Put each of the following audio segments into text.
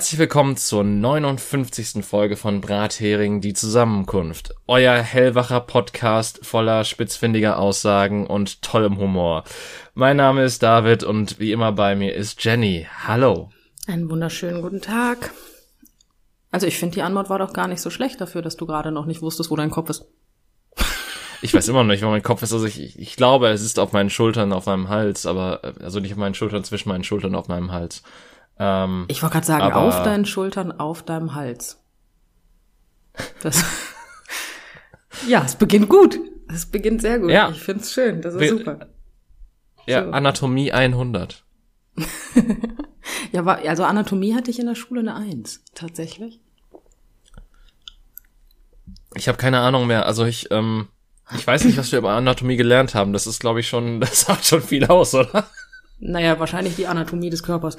Herzlich willkommen zur 59. Folge von Brathering, die Zusammenkunft. Euer hellwacher Podcast voller spitzfindiger Aussagen und tollem Humor. Mein Name ist David und wie immer bei mir ist Jenny. Hallo. Einen wunderschönen guten Tag. Also ich finde, die Antwort war doch gar nicht so schlecht dafür, dass du gerade noch nicht wusstest, wo dein Kopf ist. Ich weiß immer noch nicht, wo mein Kopf ist. Also ich, ich glaube, es ist auf meinen Schultern, auf meinem Hals, aber äh, also nicht auf meinen Schultern, zwischen meinen Schultern, auf meinem Hals. Ähm, ich wollte gerade sagen, auf deinen Schultern, auf deinem Hals. Das ja, es beginnt gut. Es beginnt sehr gut. Ja. Ich find's schön. Das ist Be super. Ja, so. Anatomie 100. ja, war, also Anatomie hatte ich in der Schule eine Eins, tatsächlich. Ich habe keine Ahnung mehr. Also ich, ähm, ich weiß nicht, was wir über Anatomie gelernt haben. Das ist, glaube ich, schon, das sagt schon viel aus, oder? Naja, wahrscheinlich die Anatomie des Körpers.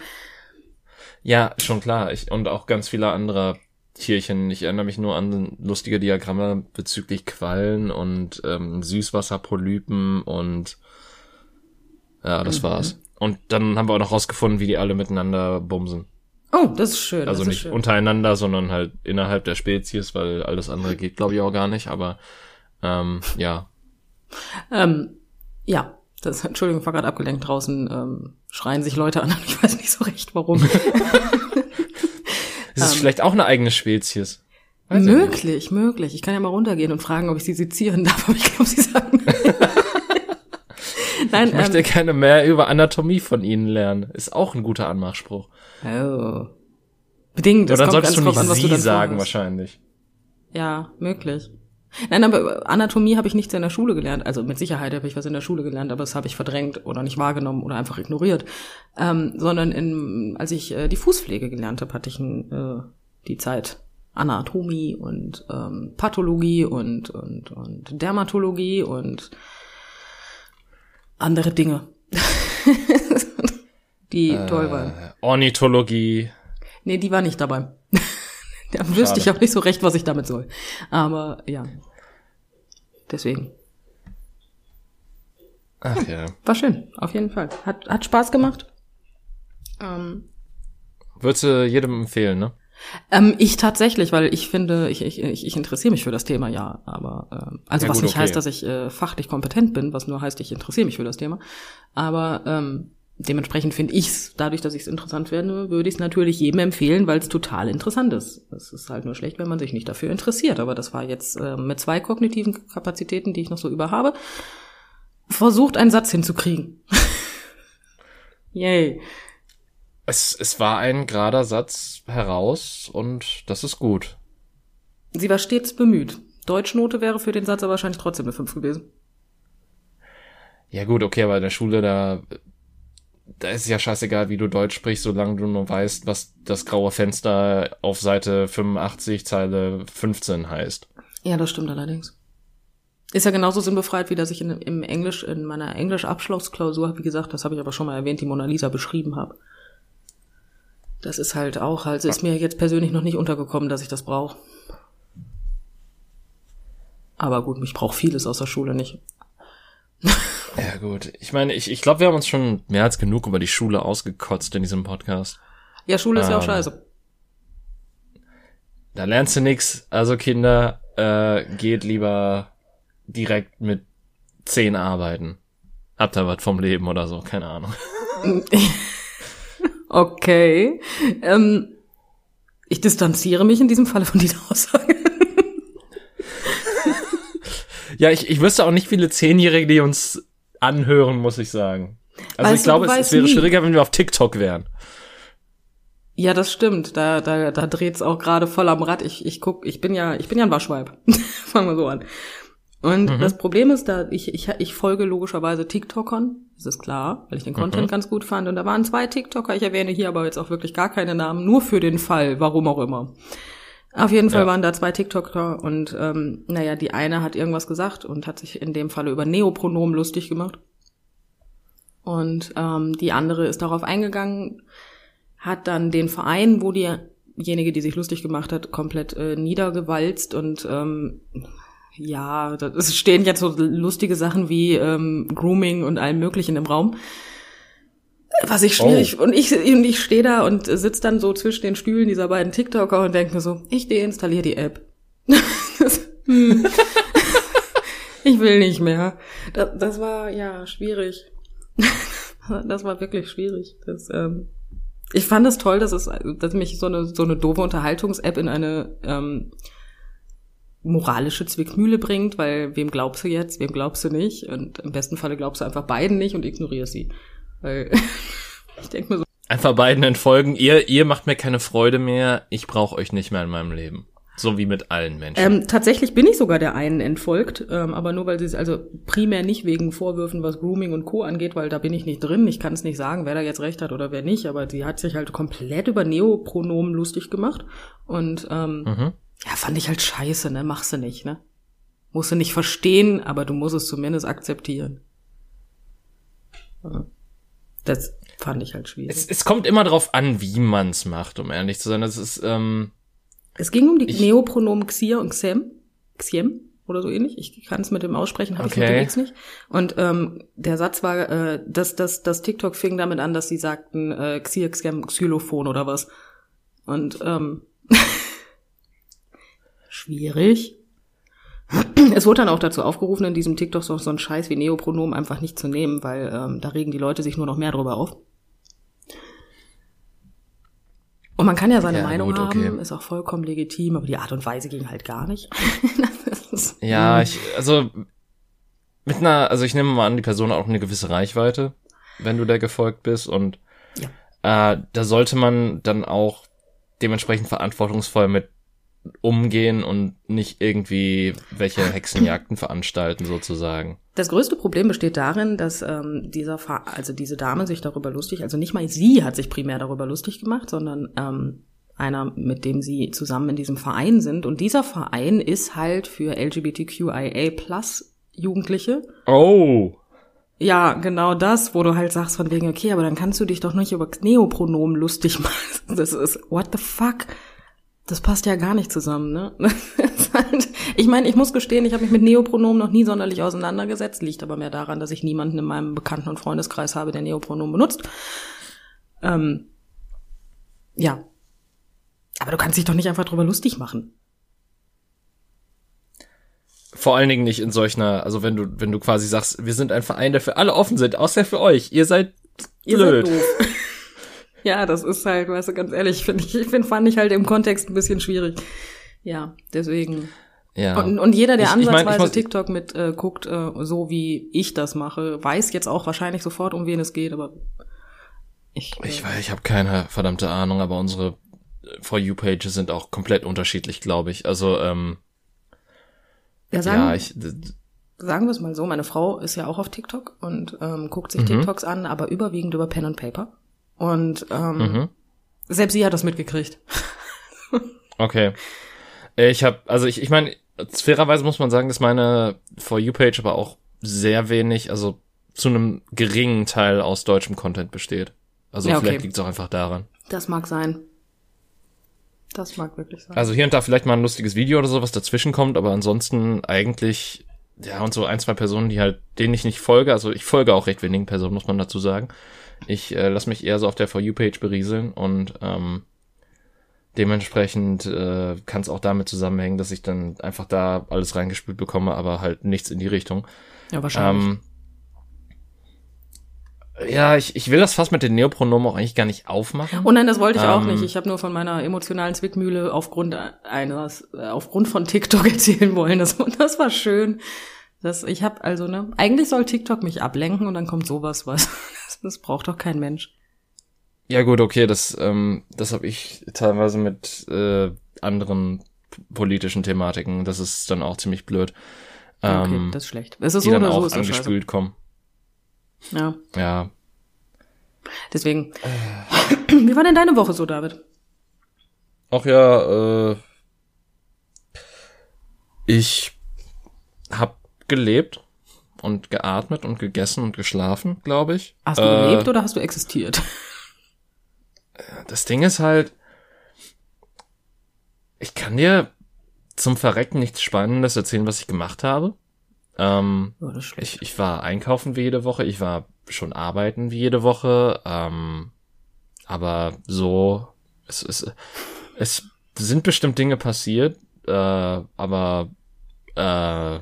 Ja, schon klar. Ich, und auch ganz viele andere Tierchen. Ich erinnere mich nur an lustige Diagramme bezüglich Quallen und ähm, Süßwasserpolypen und ja, das mhm. war's. Und dann haben wir auch noch rausgefunden, wie die alle miteinander bumsen. Oh, das ist schön. Also nicht schön. untereinander, sondern halt innerhalb der Spezies, weil alles andere geht, glaube ich, auch gar nicht. Aber ähm, ja. Ähm, ja, das, Entschuldigung, ich war gerade abgelenkt draußen, ähm, schreien sich Leute an, ich weiß nicht so recht warum. Es ist ähm, vielleicht auch eine eigene Spezies. Weiß möglich, möglich. Ich kann ja mal runtergehen und fragen, ob ich sie sezieren darf, aber ich glaube, sie sagen. Nein, ich möchte ähm, gerne mehr über Anatomie von Ihnen lernen. Ist auch ein guter Anmachspruch. Oh. Bedingt. Oder dann solltest du nicht an, Sie sagen, wahrscheinlich. Ja, möglich. Nein, aber Anatomie habe ich nichts in der Schule gelernt. Also mit Sicherheit habe ich was in der Schule gelernt, aber das habe ich verdrängt oder nicht wahrgenommen oder einfach ignoriert. Ähm, sondern in, als ich äh, die Fußpflege gelernt habe, hatte ich äh, die Zeit Anatomie und ähm, Pathologie und, und, und Dermatologie und andere Dinge. die äh, toll waren. Ornithologie. Nee, die war nicht dabei. Da Schade. wüsste ich auch nicht so recht, was ich damit soll. Aber ja. Deswegen. Ach ja. War schön, auf jeden Fall. Hat, hat Spaß gemacht. Ähm, Würdest du jedem empfehlen, ne? Ähm, ich tatsächlich, weil ich finde, ich, ich, ich interessiere mich für das Thema, ja. Aber äh, also ja, was gut, nicht okay. heißt, dass ich äh, fachlich kompetent bin, was nur heißt, ich interessiere mich für das Thema. Aber ähm, dementsprechend finde ich's, dadurch, dass ich es interessant finde, würde ich es natürlich jedem empfehlen, weil es total interessant ist. Es ist halt nur schlecht, wenn man sich nicht dafür interessiert. Aber das war jetzt äh, mit zwei kognitiven Kapazitäten, die ich noch so über habe, versucht, einen Satz hinzukriegen. Yay. Es, es war ein gerader Satz heraus und das ist gut. Sie war stets bemüht. Deutschnote wäre für den Satz aber wahrscheinlich trotzdem eine 5 gewesen. Ja gut, okay, aber in der Schule, da da ist ja scheißegal, wie du Deutsch sprichst, solange du nur weißt, was das graue Fenster auf Seite 85, Zeile 15 heißt. Ja, das stimmt allerdings. Ist ja genauso sinnbefreit, wie dass ich in, im Englisch, in meiner Englisch-Abschlussklausur, wie gesagt, das habe ich aber schon mal erwähnt, die Mona Lisa beschrieben habe. Das ist halt auch, also ist mir jetzt persönlich noch nicht untergekommen, dass ich das brauche. Aber gut, ich brauche vieles aus der Schule nicht. Ja, gut. Ich meine, ich, ich glaube, wir haben uns schon mehr als genug über die Schule ausgekotzt in diesem Podcast. Ja, Schule ist ähm, ja auch ähm, scheiße. Da lernst du nix. Also Kinder, äh, geht lieber direkt mit zehn arbeiten. Habt ihr was vom Leben oder so, keine Ahnung. okay. Ähm, ich distanziere mich in diesem Falle von dieser Aussage. ja, ich, ich wüsste auch nicht viele Zehnjährige, die uns anhören, muss ich sagen. Also weißt ich glaube, es, es wäre nie. schwieriger, wenn wir auf TikTok wären. Ja, das stimmt. Da, da, da dreht's auch gerade voll am Rad. Ich, ich guck, ich bin ja, ich bin ja ein Waschweib. Fangen wir so an. Und mhm. das Problem ist, da ich, ich, ich folge logischerweise TikTokern, das ist klar, weil ich den Content mhm. ganz gut fand. Und da waren zwei TikToker, ich erwähne hier aber jetzt auch wirklich gar keine Namen, nur für den Fall, warum auch immer. Auf jeden Fall ja. waren da zwei TikToker und ähm, naja, die eine hat irgendwas gesagt und hat sich in dem Falle über Neopronomen lustig gemacht. Und ähm, die andere ist darauf eingegangen, hat dann den Verein, wo diejenige, die sich lustig gemacht hat, komplett äh, niedergewalzt und ähm, ja, es stehen jetzt so lustige Sachen wie ähm, Grooming und allem Möglichen im Raum. Was ich schwierig, oh. und ich, und ich stehe da und sitze dann so zwischen den Stühlen dieser beiden TikToker und denke mir so, ich deinstalliere die App. hm. ich will nicht mehr. Das, das war ja schwierig. das war wirklich schwierig. Das, ähm, ich fand es toll, dass es, dass mich so eine so eine doofe Unterhaltungs-App in eine ähm, moralische Zwickmühle bringt, weil wem glaubst du jetzt, wem glaubst du nicht? Und im besten Falle glaubst du einfach beiden nicht und ignorierst sie. Weil ich denke mir so. Einfach beiden entfolgen. Ihr, ihr macht mir keine Freude mehr. Ich brauche euch nicht mehr in meinem Leben. So wie mit allen Menschen. Ähm, tatsächlich bin ich sogar der einen entfolgt, ähm, aber nur weil sie es also primär nicht wegen Vorwürfen, was Grooming und Co. angeht, weil da bin ich nicht drin. Ich kann es nicht sagen, wer da jetzt recht hat oder wer nicht, aber sie hat sich halt komplett über Neopronomen lustig gemacht. Und ähm, mhm. ja, fand ich halt scheiße, ne? Machst du nicht, ne? Musst du nicht verstehen, aber du musst es zumindest akzeptieren. Das fand ich halt schwierig. Es, es kommt immer darauf an, wie man's macht, um ehrlich zu sein. Das ist, ähm, es ging um die ich, Neopronomen Xier und Xem. Xiem oder so ähnlich. Ich kann es mit dem aussprechen, habe okay. ich unterwegs nicht. Und ähm, der Satz war, äh, dass das, das TikTok fing damit an, dass sie sagten äh, Xier, Xem, Xylophon oder was. Und ähm, schwierig. Es wurde dann auch dazu aufgerufen, in diesem TikTok so, so einen Scheiß wie Neopronomen einfach nicht zu nehmen, weil ähm, da regen die Leute sich nur noch mehr drüber auf. Und man kann ja seine ja, Meinung gut, okay. haben, ist auch vollkommen legitim, aber die Art und Weise ging halt gar nicht. ja, ich, also mit einer, also ich nehme mal an, die Person hat auch eine gewisse Reichweite, wenn du da gefolgt bist und ja. äh, da sollte man dann auch dementsprechend verantwortungsvoll mit umgehen und nicht irgendwie welche Hexenjagden veranstalten sozusagen. Das größte Problem besteht darin, dass ähm, dieser Fa also diese Dame sich darüber lustig, also nicht mal sie hat sich primär darüber lustig gemacht, sondern ähm, einer, mit dem sie zusammen in diesem Verein sind. Und dieser Verein ist halt für LGBTQIA plus Jugendliche. Oh. Ja, genau das, wo du halt sagst von wegen, okay, aber dann kannst du dich doch nicht über Neopronomen lustig machen. Das ist, what the fuck? Das passt ja gar nicht zusammen, ne? Halt, ich meine, ich muss gestehen, ich habe mich mit Neopronomen noch nie sonderlich auseinandergesetzt, liegt aber mehr daran, dass ich niemanden in meinem Bekannten- und Freundeskreis habe, der Neopronomen benutzt. Ähm, ja. Aber du kannst dich doch nicht einfach drüber lustig machen. Vor allen Dingen nicht in solcher, also wenn du, wenn du quasi sagst, wir sind ein Verein, der für alle offen sind, außer für euch. Ihr seid blöd. Ihr seid doof. Ja, das ist halt, weißt du, ganz ehrlich, finde ich, find, fand ich halt im Kontext ein bisschen schwierig. Ja, deswegen. Ja. Und, und jeder, der ich, ansatzweise ich mein, ich TikTok mit äh, guckt, äh, so wie ich das mache, weiß jetzt auch wahrscheinlich sofort, um wen es geht, aber ich. Äh, ich weiß, ich habe keine verdammte Ahnung, aber unsere äh, For You Pages sind auch komplett unterschiedlich, glaube ich. Also ähm, ja, sagen, ja, ich, sagen wir es mal so, meine Frau ist ja auch auf TikTok und ähm, guckt sich mhm. TikToks an, aber überwiegend über Pen and Paper. Und ähm, mhm. selbst sie hat das mitgekriegt. okay. Ich habe, also ich, ich meine, fairerweise muss man sagen, dass meine For You-Page aber auch sehr wenig, also zu einem geringen Teil aus deutschem Content besteht. Also ja, okay. vielleicht liegt es auch einfach daran. Das mag sein. Das mag wirklich sein. Also hier und da vielleicht mal ein lustiges Video oder so, was dazwischen kommt, aber ansonsten eigentlich, ja, und so ein, zwei Personen, die halt, denen ich nicht folge, also ich folge auch recht wenigen Personen, muss man dazu sagen. Ich äh, lasse mich eher so auf der For You-Page berieseln und ähm, dementsprechend äh, kann es auch damit zusammenhängen, dass ich dann einfach da alles reingespült bekomme, aber halt nichts in die Richtung. Ja, wahrscheinlich. Ähm, ja, ich, ich will das fast mit den Neopronomen auch eigentlich gar nicht aufmachen. Oh nein, das wollte ich ähm, auch nicht. Ich habe nur von meiner emotionalen Zwickmühle aufgrund eines, äh, aufgrund von TikTok erzählen wollen. Das, das war schön. Das, ich habe also, ne, eigentlich soll TikTok mich ablenken und dann kommt sowas, was. Das, braucht doch kein Mensch. Ja gut, okay, das, ähm, das habe ich teilweise mit äh, anderen politischen Thematiken. Das ist dann auch ziemlich blöd. Ähm, okay, das ist schlecht. Es ist die so dann oder auch so angespült kommen. Ja. Ja. Deswegen. Äh. Wie war denn deine Woche so, David? Ach ja, äh, ich hab gelebt und geatmet und gegessen und geschlafen, glaube ich. Hast du äh, gelebt oder hast du existiert? Das Ding ist halt, ich kann dir zum Verrecken nichts Spannendes erzählen, was ich gemacht habe. Ähm, oh, ich, ich war einkaufen wie jede Woche, ich war schon arbeiten wie jede Woche, ähm, aber so, es, es, es sind bestimmt Dinge passiert, äh, aber äh,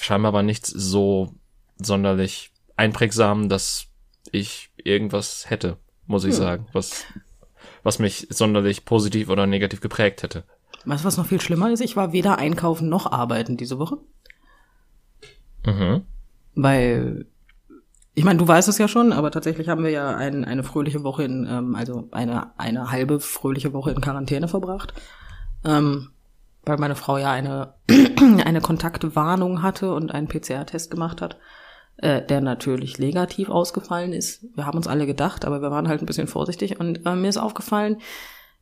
scheinbar war nichts so sonderlich einprägsam, dass ich irgendwas hätte, muss ich hm. sagen, was, was mich sonderlich positiv oder negativ geprägt hätte. Weißt du, was noch viel schlimmer ist? Ich war weder einkaufen noch arbeiten diese Woche. Mhm. Weil, ich meine, du weißt es ja schon, aber tatsächlich haben wir ja ein, eine fröhliche Woche in, ähm, also eine, eine halbe fröhliche Woche in Quarantäne verbracht. Ähm, weil meine Frau ja eine, eine Kontaktwarnung hatte und einen PCR-Test gemacht hat, äh, der natürlich negativ ausgefallen ist. Wir haben uns alle gedacht, aber wir waren halt ein bisschen vorsichtig und äh, mir ist aufgefallen,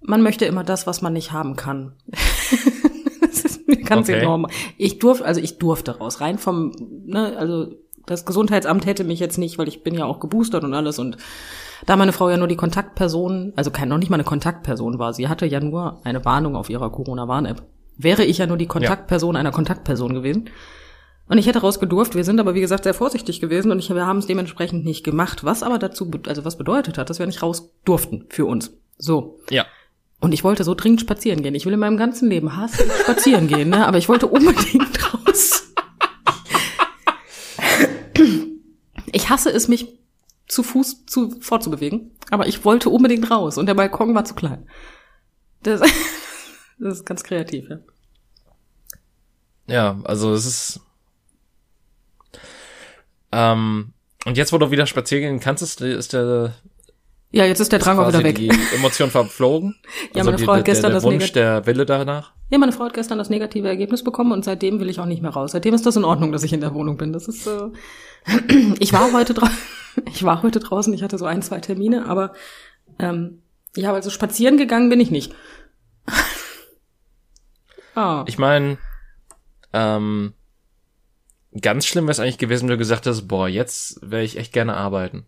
man möchte immer das, was man nicht haben kann. das ist mir ganz okay. enorm. Ich durfte, also ich durfte raus, rein vom, ne, also das Gesundheitsamt hätte mich jetzt nicht, weil ich bin ja auch geboostert und alles und da meine Frau ja nur die Kontaktperson, also kein, noch nicht mal eine Kontaktperson war, sie hatte ja nur eine Warnung auf ihrer Corona-Warn-App. Wäre ich ja nur die Kontaktperson ja. einer Kontaktperson gewesen. Und ich hätte rausgedurft, wir sind aber wie gesagt sehr vorsichtig gewesen und ich, wir haben es dementsprechend nicht gemacht, was aber dazu, also was bedeutet hat, dass wir nicht raus durften für uns. So. Ja. Und ich wollte so dringend spazieren gehen. Ich will in meinem ganzen Leben hassen spazieren gehen, ne? Aber ich wollte unbedingt raus. Ich hasse es, mich zu Fuß zu fortzubewegen, aber ich wollte unbedingt raus und der Balkon war zu klein. Das, das ist ganz kreativ, ja. Ja, also es ist. Ähm, und jetzt, wo du wieder spazieren gehen kannst, ist, ist der ja, jetzt ist der Drang auch wieder weg. Die Emotion verflogen. ja, also meine Frau die, hat gestern der, der das Wunsch, der Wille danach. Ja, meine Frau hat gestern das negative Ergebnis bekommen und seitdem will ich auch nicht mehr raus. Seitdem ist das in Ordnung, dass ich in der Wohnung bin. Das ist äh ich war heute draußen, ich war heute draußen, ich hatte so ein, zwei Termine, aber ähm, ja, also spazieren gegangen bin ich nicht. Oh. Ich meine, ähm, ganz schlimm wäre es eigentlich gewesen, wenn du gesagt hast, boah, jetzt wäre ich echt gerne arbeiten.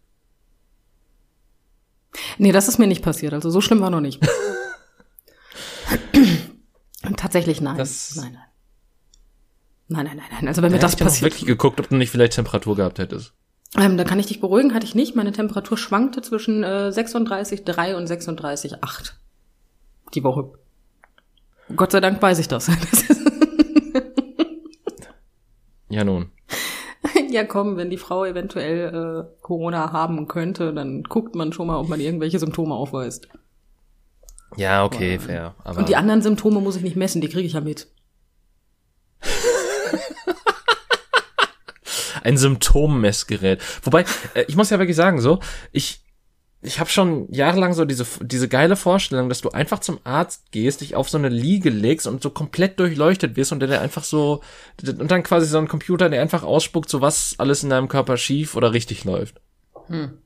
Nee, das ist mir nicht passiert. Also so schlimm war noch nicht. Tatsächlich nein. Das nein, nein. Nein, nein, nein, nein. Also wenn mir das passiert. Ich wirklich geguckt, ob du nicht vielleicht Temperatur gehabt hättest. Ähm, da kann ich dich beruhigen, hatte ich nicht. Meine Temperatur schwankte zwischen äh, 36,3 und 36,8 die Woche. Gott sei Dank weiß ich das. ja nun. ja, komm, wenn die Frau eventuell äh, Corona haben könnte, dann guckt man schon mal, ob man irgendwelche Symptome aufweist. Ja, okay, aber, fair. Aber und die anderen Symptome muss ich nicht messen, die kriege ich ja mit. Ein Symptommessgerät. Wobei, äh, ich muss ja wirklich sagen, so, ich, ich habe schon jahrelang so diese, diese geile Vorstellung, dass du einfach zum Arzt gehst, dich auf so eine Liege legst und so komplett durchleuchtet wirst und der, der einfach so, und dann quasi so ein Computer, der einfach ausspuckt, so was alles in deinem Körper schief oder richtig läuft. Hm.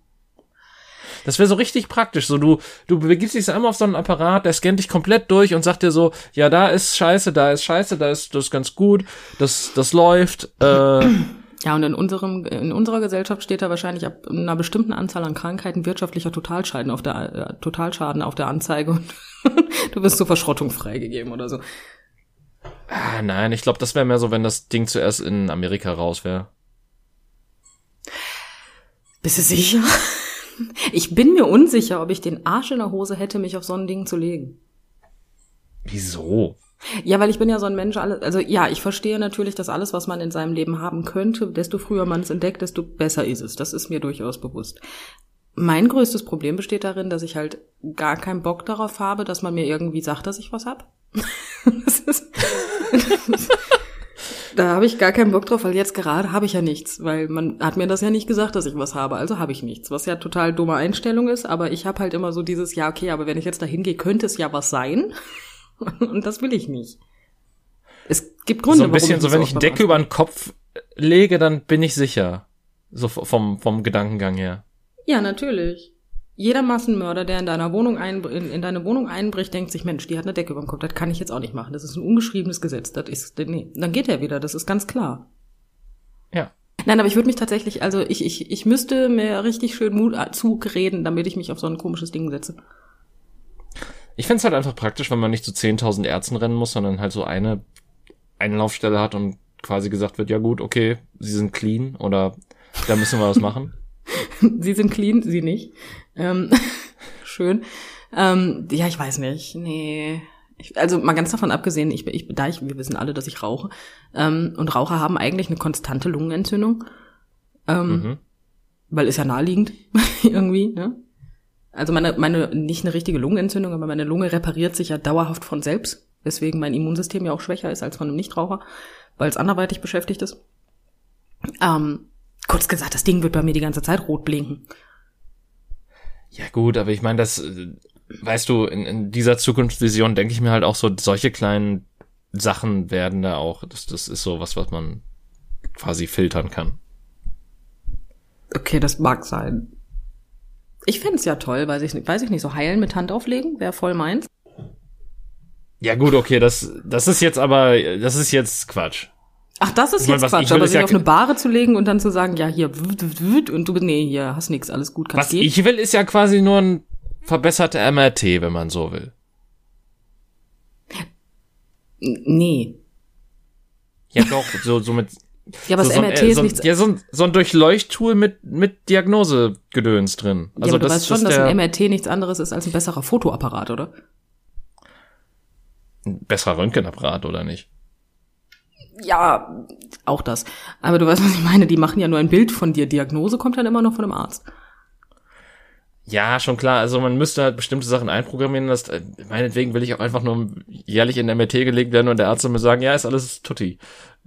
Das wäre so richtig praktisch. So, du, du begibst dich einmal auf so einen Apparat, der scannt dich komplett durch und sagt dir so, ja, da ist scheiße, da ist scheiße, da ist das ist ganz gut, das, das läuft, äh, Ja, und in unserem, in unserer Gesellschaft steht da wahrscheinlich ab einer bestimmten Anzahl an Krankheiten wirtschaftlicher Totalschaden auf der, äh, Totalschaden auf der Anzeige und du wirst zur Verschrottung freigegeben oder so. Ah, nein, ich glaube, das wäre mehr so, wenn das Ding zuerst in Amerika raus wäre. Bist du sicher? Ich bin mir unsicher, ob ich den Arsch in der Hose hätte, mich auf so ein Ding zu legen. Wieso? Ja, weil ich bin ja so ein Mensch, also ja, ich verstehe natürlich, dass alles, was man in seinem Leben haben könnte, desto früher man es entdeckt, desto besser ist es. Das ist mir durchaus bewusst. Mein größtes Problem besteht darin, dass ich halt gar keinen Bock darauf habe, dass man mir irgendwie sagt, dass ich was hab. da habe ich gar keinen Bock drauf, weil jetzt gerade habe ich ja nichts, weil man hat mir das ja nicht gesagt, dass ich was habe, also habe ich nichts, was ja total dumme Einstellung ist, aber ich habe halt immer so dieses, ja, okay, aber wenn ich jetzt da hingehe, könnte es ja was sein. Und das will ich nicht. Es gibt Gründe, So ein bisschen so, wenn ich Decke über den Kopf lege, dann bin ich sicher. So vom, vom Gedankengang her. Ja, natürlich. Jeder Massenmörder, der in deiner Wohnung ein, in, in, deine Wohnung einbricht, denkt sich, Mensch, die hat eine Decke über dem Kopf, das kann ich jetzt auch nicht machen. Das ist ein ungeschriebenes Gesetz. Das ist, nee. Dann geht er wieder, das ist ganz klar. Ja. Nein, aber ich würde mich tatsächlich, also ich, ich, ich müsste mir richtig schön Mut zureden, damit ich mich auf so ein komisches Ding setze. Ich find's halt einfach praktisch, wenn man nicht zu 10.000 Ärzten rennen muss, sondern halt so eine Einlaufstelle hat und quasi gesagt wird, ja gut, okay, sie sind clean oder da müssen wir was machen. sie sind clean, sie nicht. Ähm, schön. Ähm, ja, ich weiß nicht. Nee. Ich, also mal ganz davon abgesehen, ich, ich, da ich, wir wissen alle, dass ich rauche. Ähm, und Raucher haben eigentlich eine konstante Lungenentzündung. Ähm, mhm. Weil ist ja naheliegend irgendwie, ne? Also meine, meine, nicht eine richtige Lungenentzündung, aber meine Lunge repariert sich ja dauerhaft von selbst, weswegen mein Immunsystem ja auch schwächer ist als von einem Nichtraucher, weil es anderweitig beschäftigt ist. Ähm, kurz gesagt, das Ding wird bei mir die ganze Zeit rot blinken. Ja gut, aber ich meine, das, weißt du, in, in dieser Zukunftsvision denke ich mir halt auch so, solche kleinen Sachen werden da auch, das, das ist so was, was man quasi filtern kann. Okay, das mag sein. Ich fände ja toll, weiß ich nicht, weiß ich nicht, so heilen mit Hand auflegen, wäre voll meins. Ja gut, okay, das, das ist jetzt aber, das ist jetzt Quatsch. Ach, das ist ich jetzt Quatsch, aber sich ja auf eine Bahre zu legen und dann zu sagen, ja, hier, und du, nee, hier, hast nix, alles gut, kannst Was gehen. ich will, ist ja quasi nur ein verbesserter MRT, wenn man so will. Nee. Ja doch, so, so mit, ja, aber so, das MRT so, ist so, nichts. Ja, so ein, so ein Durchleuchttool mit, mit Diagnosegedöns drin. Also ja, aber du das weißt schon, dass ein MRT nichts anderes ist als ein besserer Fotoapparat, oder? Ein besserer Röntgenapparat, oder nicht? Ja, auch das. Aber du weißt, was ich meine. Die machen ja nur ein Bild von dir. Diagnose kommt dann immer noch von einem Arzt. Ja, schon klar. Also man müsste halt bestimmte Sachen einprogrammieren. Das, äh, meinetwegen will ich auch einfach nur jährlich in MRT gelegt werden und der Arzt mir sagen, ja, ist alles tutti.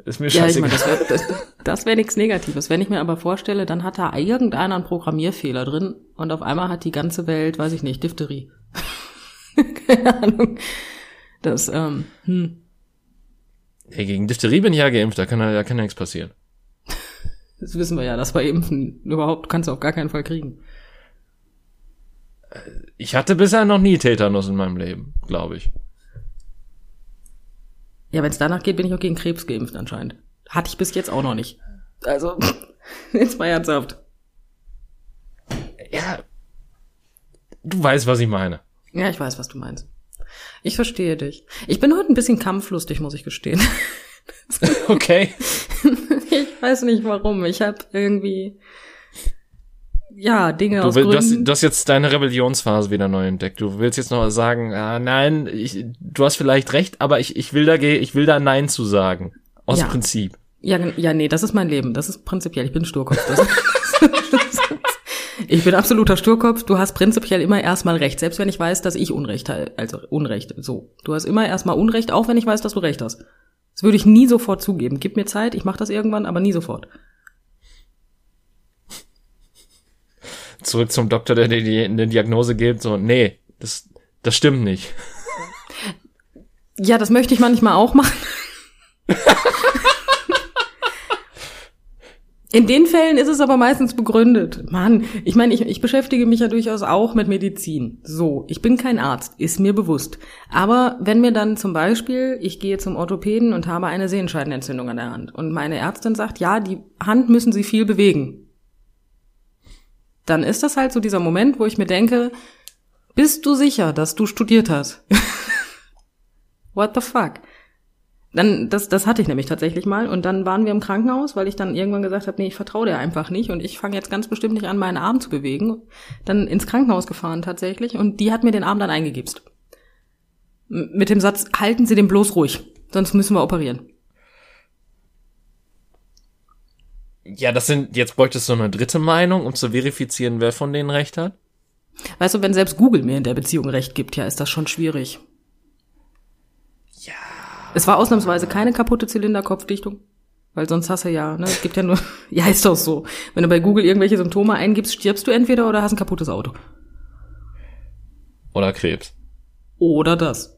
Ist mir scheißegal. Ja, ich meine, das wäre das wär nichts Negatives. Wenn ich mir aber vorstelle, dann hat da irgendeiner einen Programmierfehler drin und auf einmal hat die ganze Welt, weiß ich nicht, Diphtherie. Keine Ahnung. Das, ähm, hm. Hey, gegen Diphtherie bin ich ja geimpft, da kann, da kann ja nichts passieren. Das wissen wir ja, das bei Impfen überhaupt kannst du auf gar keinen Fall kriegen. Ich hatte bisher noch nie Tetanus in meinem Leben, glaube ich. Ja, wenn es danach geht, bin ich auch gegen Krebs geimpft anscheinend. Hatte ich bis jetzt auch noch nicht. Also, jetzt mal ernsthaft. Ja. Du weißt, was ich meine. Ja, ich weiß, was du meinst. Ich verstehe dich. Ich bin heute ein bisschen kampflustig, muss ich gestehen. okay. ich weiß nicht warum. Ich habe irgendwie ja, Dinge du, aus Gründen. Du hast, du hast jetzt deine Rebellionsphase wieder neu entdeckt. Du willst jetzt noch sagen, ah, nein, ich, du hast vielleicht recht, aber ich, ich will da ich will da Nein zu sagen. Aus ja. Prinzip. Ja, ja, nee, das ist mein Leben. Das ist prinzipiell. Ich bin Sturkopf. Das, ich bin absoluter Sturkopf. Du hast prinzipiell immer erstmal Recht, selbst wenn ich weiß, dass ich Unrecht habe. Also Unrecht. So. Du hast immer erstmal Unrecht, auch wenn ich weiß, dass du Recht hast. Das würde ich nie sofort zugeben. Gib mir Zeit, ich mache das irgendwann, aber nie sofort. Zurück zum Doktor, der dir die, eine Diagnose gibt, so, nee, das, das stimmt nicht. Ja, das möchte ich manchmal auch machen. In den Fällen ist es aber meistens begründet. Mann, ich meine, ich, ich beschäftige mich ja durchaus auch mit Medizin. So, ich bin kein Arzt, ist mir bewusst. Aber wenn mir dann zum Beispiel, ich gehe zum Orthopäden und habe eine Sehenscheidenentzündung an der Hand und meine Ärztin sagt, ja, die Hand müssen Sie viel bewegen dann ist das halt so dieser Moment, wo ich mir denke, bist du sicher, dass du studiert hast? What the fuck? Dann, das, das hatte ich nämlich tatsächlich mal und dann waren wir im Krankenhaus, weil ich dann irgendwann gesagt habe, nee, ich vertraue dir einfach nicht und ich fange jetzt ganz bestimmt nicht an, meinen Arm zu bewegen. Dann ins Krankenhaus gefahren tatsächlich und die hat mir den Arm dann eingegipst. Mit dem Satz, halten Sie den bloß ruhig, sonst müssen wir operieren. Ja, das sind, jetzt bräuchtest du eine dritte Meinung, um zu verifizieren, wer von denen recht hat? Weißt du, wenn selbst Google mir in der Beziehung recht gibt, ja, ist das schon schwierig. Ja. Es war ausnahmsweise keine kaputte Zylinderkopfdichtung. Weil sonst hast du ja, ne, es gibt ja nur, ja, ist doch so. Wenn du bei Google irgendwelche Symptome eingibst, stirbst du entweder oder hast ein kaputtes Auto. Oder Krebs. Oder das.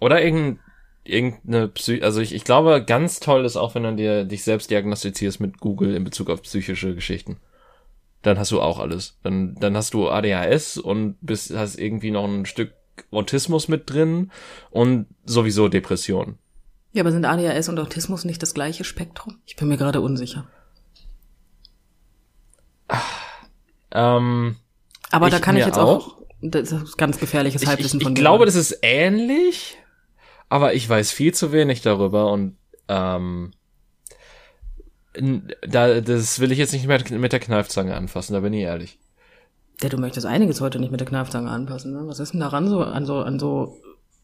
Oder irgendein irgendeine Psy also ich, ich glaube, ganz toll ist auch, wenn du dir dich selbst diagnostizierst mit Google in Bezug auf psychische Geschichten. Dann hast du auch alles. Dann, dann hast du ADHS und bist, hast irgendwie noch ein Stück Autismus mit drin und sowieso Depression. Ja, aber sind ADHS und Autismus nicht das gleiche Spektrum? Ich bin mir gerade unsicher. Ähm, aber da kann ich jetzt auch, auch das ist ganz gefährliches Halbwissen ich, ich, von Ich glaube, das ist ähnlich aber ich weiß viel zu wenig darüber und ähm, da, das will ich jetzt nicht mit, mit der Kneifzange anfassen, da bin ich ehrlich. Ja, du möchtest einiges heute nicht mit der Kneifzange anpassen. Ne? Was ist denn daran so an so an so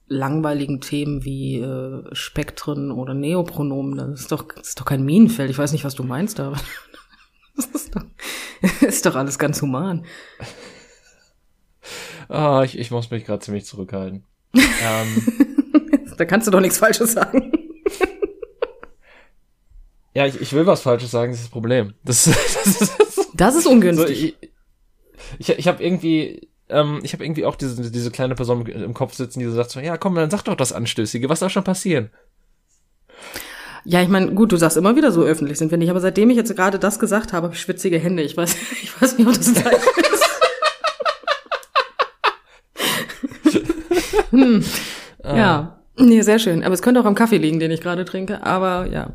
langweiligen Themen wie äh, Spektren oder Neopronomen? Das ist doch das ist doch kein Minenfeld. Ich weiß nicht, was du meinst, aber das ist doch, das ist doch alles ganz human. Ah, ich, ich muss mich gerade ziemlich zurückhalten. ähm, da kannst du doch nichts Falsches sagen. ja, ich, ich will was Falsches sagen, das ist das Problem. Das, das, ist, das ist ungünstig. So, ich ich, ich habe irgendwie ähm, ich habe irgendwie auch diese, diese kleine Person im Kopf sitzen, die so sagt so, ja komm, dann sag doch das Anstößige, was soll schon passieren? Ja, ich meine, gut, du sagst immer wieder so öffentlich sind wir nicht, aber seitdem ich jetzt gerade das gesagt habe, habe ich schwitzige Hände. Ich weiß, ich weiß nicht, ob das Zeit ist. hm. Ah. Ja, nee, sehr schön. Aber es könnte auch am Kaffee liegen, den ich gerade trinke, aber ja.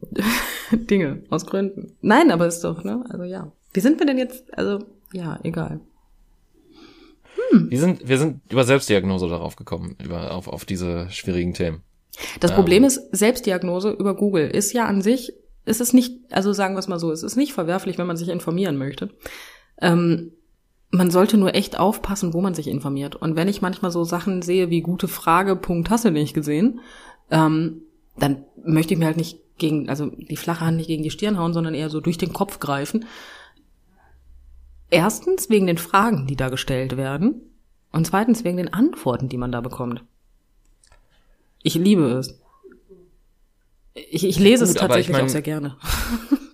Dinge, aus Gründen. Nein, aber ist doch, ne? Also ja. Wie sind wir denn jetzt, also, ja, egal. Hm. Wir sind, wir sind über Selbstdiagnose darauf gekommen, über, auf, auf diese schwierigen Themen. Das ähm. Problem ist, Selbstdiagnose über Google ist ja an sich, ist es nicht, also sagen wir es mal so, es ist nicht verwerflich, wenn man sich informieren möchte. Ähm, man sollte nur echt aufpassen, wo man sich informiert. Und wenn ich manchmal so Sachen sehe wie gute Frage, Punkt, hast du nicht gesehen, ähm, dann möchte ich mir halt nicht gegen, also die flache Hand nicht gegen die Stirn hauen, sondern eher so durch den Kopf greifen. Erstens wegen den Fragen, die da gestellt werden. Und zweitens wegen den Antworten, die man da bekommt. Ich liebe es. Ich, ich lese Gut, es tatsächlich ich mein, auch sehr gerne.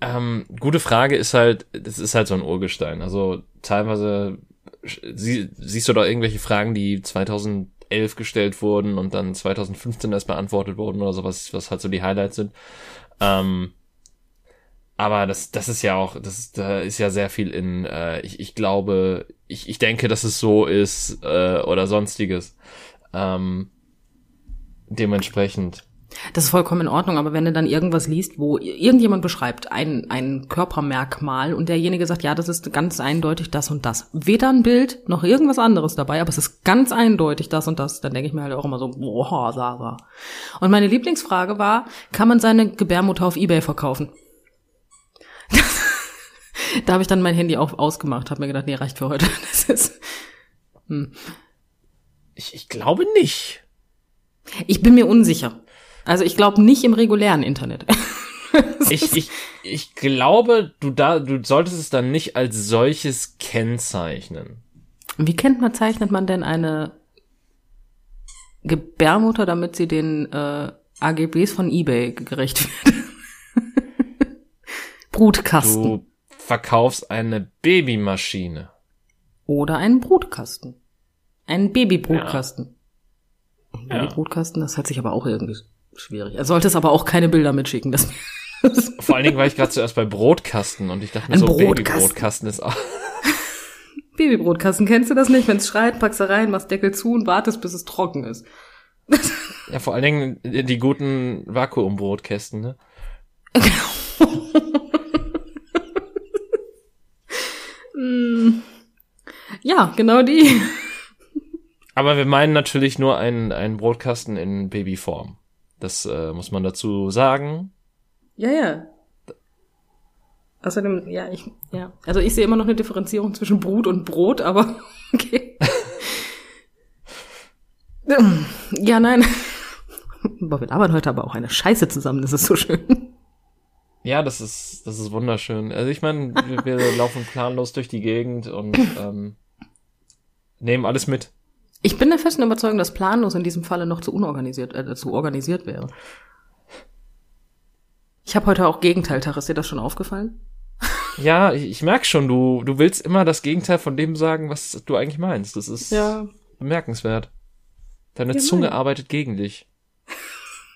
Ähm, gute Frage ist halt, das ist halt so ein Urgestein. Also teilweise sie, siehst du da irgendwelche Fragen, die 2011 gestellt wurden und dann 2015 erst beantwortet wurden oder sowas, was halt so die Highlights sind. Ähm, aber das, das ist ja auch, das ist, da ist ja sehr viel in, äh, ich, ich glaube, ich, ich denke, dass es so ist äh, oder sonstiges. Ähm, dementsprechend. Das ist vollkommen in Ordnung, aber wenn du dann irgendwas liest, wo irgendjemand beschreibt ein, ein Körpermerkmal und derjenige sagt, ja, das ist ganz eindeutig das und das. Weder ein Bild noch irgendwas anderes dabei, aber es ist ganz eindeutig das und das, dann denke ich mir halt auch immer so, boah, Sarah. Und meine Lieblingsfrage war, kann man seine Gebärmutter auf Ebay verkaufen? da habe ich dann mein Handy auch ausgemacht, habe mir gedacht, nee, reicht für heute. Das ist, hm. ich, ich glaube nicht. Ich bin mir unsicher. Also ich glaube nicht im regulären Internet. ich, ich, ich glaube, du da, du solltest es dann nicht als solches kennzeichnen. Wie kennt man, zeichnet man denn eine Gebärmutter, damit sie den äh, AGBs von eBay gerecht wird? Brutkasten. Du verkaufst eine Babymaschine. Oder einen Brutkasten. Einen Babybrutkasten. Ja. Babybrutkasten, das hört sich aber auch irgendwie schwierig. Er sollte es aber auch keine Bilder mitschicken. Das Vor allen Dingen war ich gerade zuerst bei Brotkasten und ich dachte mir Ein so, Brotkasten. Babybrotkasten ist auch. Babybrotkasten, kennst du das nicht? Wenn es schreit, packst du rein, machst Deckel zu und wartest, bis es trocken ist. ja, vor allen Dingen die guten Vakuumbrotkästen, ne? ja, genau die. Aber wir meinen natürlich nur einen, einen Brotkasten in Babyform. Das äh, muss man dazu sagen. Ja, ja. Außerdem, ja, ich, ja. Also ich sehe immer noch eine Differenzierung zwischen Brut und Brot, aber okay. ja, nein. Boah, wir labern heute aber auch eine Scheiße zusammen, das ist so schön. Ja, das ist, das ist wunderschön. Also ich meine, wir, wir laufen planlos durch die Gegend und ähm, nehmen alles mit. Ich bin der festen Überzeugung, dass planlos in diesem Falle noch zu unorganisiert, äh, zu organisiert wäre. Ich habe heute auch Gegenteiltag. Ist dir das schon aufgefallen? Ja, ich, ich merk schon, du, du willst immer das Gegenteil von dem sagen, was du eigentlich meinst. Das ist ja. bemerkenswert. Deine ja, Zunge arbeitet gegen dich.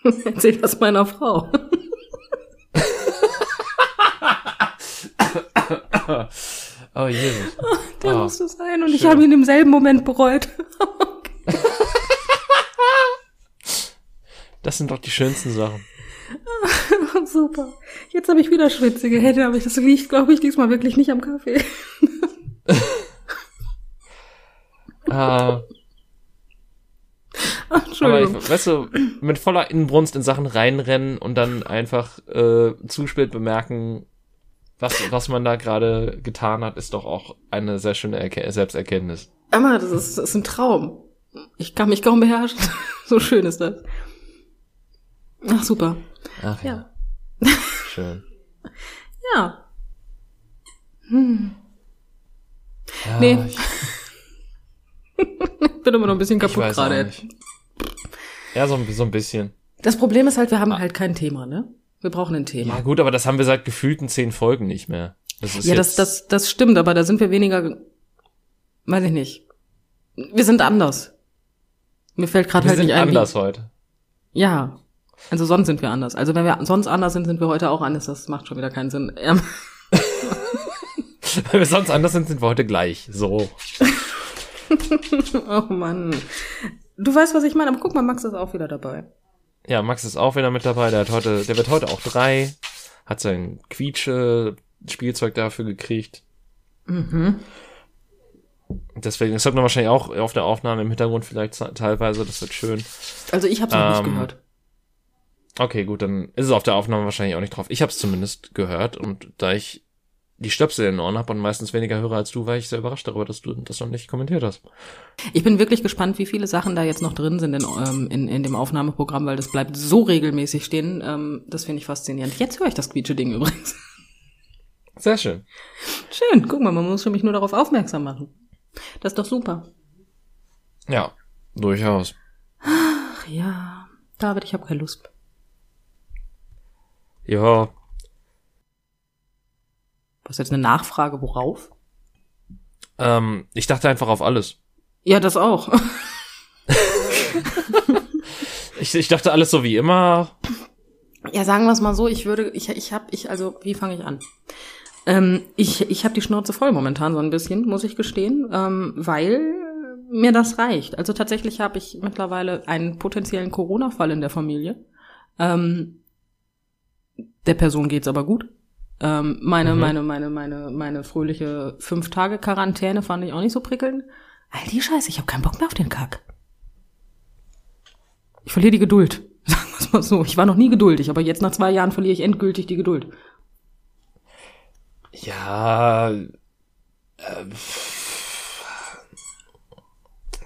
Erzähl das meiner Frau. oh Jesus. Der oh, musste sein und schön. ich habe ihn im selben Moment bereut. das sind doch die schönsten Sachen. Super. Jetzt habe ich wieder schwitzige Hände, aber das liegt, glaube ich, diesmal wirklich nicht am Kaffee. ah. Aber Entschuldigung. ich, weißt du, mit voller Inbrunst in Sachen reinrennen und dann einfach äh, zu spät bemerken, was, was man da gerade getan hat, ist doch auch eine sehr schöne Erke Selbsterkenntnis. Emma, das ist, das ist ein Traum. Ich kann mich kaum beherrschen. so schön ist das. Ach, super. Ach Ja. schön. Ja. Ja, Nee. ich, Ich bin immer noch ein bisschen kaputt gerade. Ja, so, so ein bisschen. Das Problem ist halt, wir haben halt kein Thema, ne? Wir brauchen ein Thema. Ja gut, aber das haben wir seit gefühlten zehn Folgen nicht mehr. Das Ja, das, das, das stimmt, aber da sind wir weniger, weiß ich nicht. Wir sind anders. Mir fällt gerade wir halt sind nicht ein. anders Wie, heute. ja. Also sonst sind wir anders. Also wenn wir sonst anders sind, sind wir heute auch anders. Das macht schon wieder keinen Sinn. Ähm, Weil wir sonst anders sind, sind wir heute gleich. So. oh Mann. Du weißt, was ich meine, aber guck mal, Max ist auch wieder dabei. Ja, Max ist auch wieder mit dabei. Der hat heute, der wird heute auch drei. Hat sein Quietsche-Spielzeug dafür gekriegt. Mhm. Deswegen, das hört man wahrscheinlich auch auf der Aufnahme im Hintergrund vielleicht teilweise. Das wird schön. Also ich habe noch Ähm, nicht gehört. Okay, gut, dann ist es auf der Aufnahme wahrscheinlich auch nicht drauf. Ich habe es zumindest gehört und da ich die Stöpsel in den Ohren habe und meistens weniger höre als du, war ich sehr überrascht darüber, dass du das noch nicht kommentiert hast. Ich bin wirklich gespannt, wie viele Sachen da jetzt noch drin sind in, ähm, in, in dem Aufnahmeprogramm, weil das bleibt so regelmäßig stehen. Ähm, das finde ich faszinierend. Jetzt höre ich das Quietsche-Ding übrigens. Sehr schön. Schön, guck mal, man muss mich nur darauf aufmerksam machen. Das ist doch super. Ja, durchaus. Ach ja, David, ich habe keine Lust. Ja, Was jetzt eine Nachfrage, worauf? ähm, ich dachte einfach auf alles. Ja, das auch. Ich, ich dachte alles so wie immer. Ja, sagen wir es mal so, ich würde, ich, ich habe, ich, also, wie fange ich an? Ähm, ich ich habe die Schnauze voll momentan so ein bisschen, muss ich gestehen, ähm, weil mir das reicht. Also tatsächlich habe ich mittlerweile einen potenziellen Corona-Fall in der Familie. Ähm, der Person geht's aber gut. Ähm, meine, Mhm. meine, meine, meine, meine fröhliche fünf Tage Quarantäne fand ich auch nicht so prickelnd. All die Scheiße, ich habe keinen Bock mehr auf den Kack. Ich verliere die Geduld. Sagen wir es mal so. Ich war noch nie geduldig, aber jetzt nach zwei Jahren verliere ich endgültig die Geduld. Ja, äh,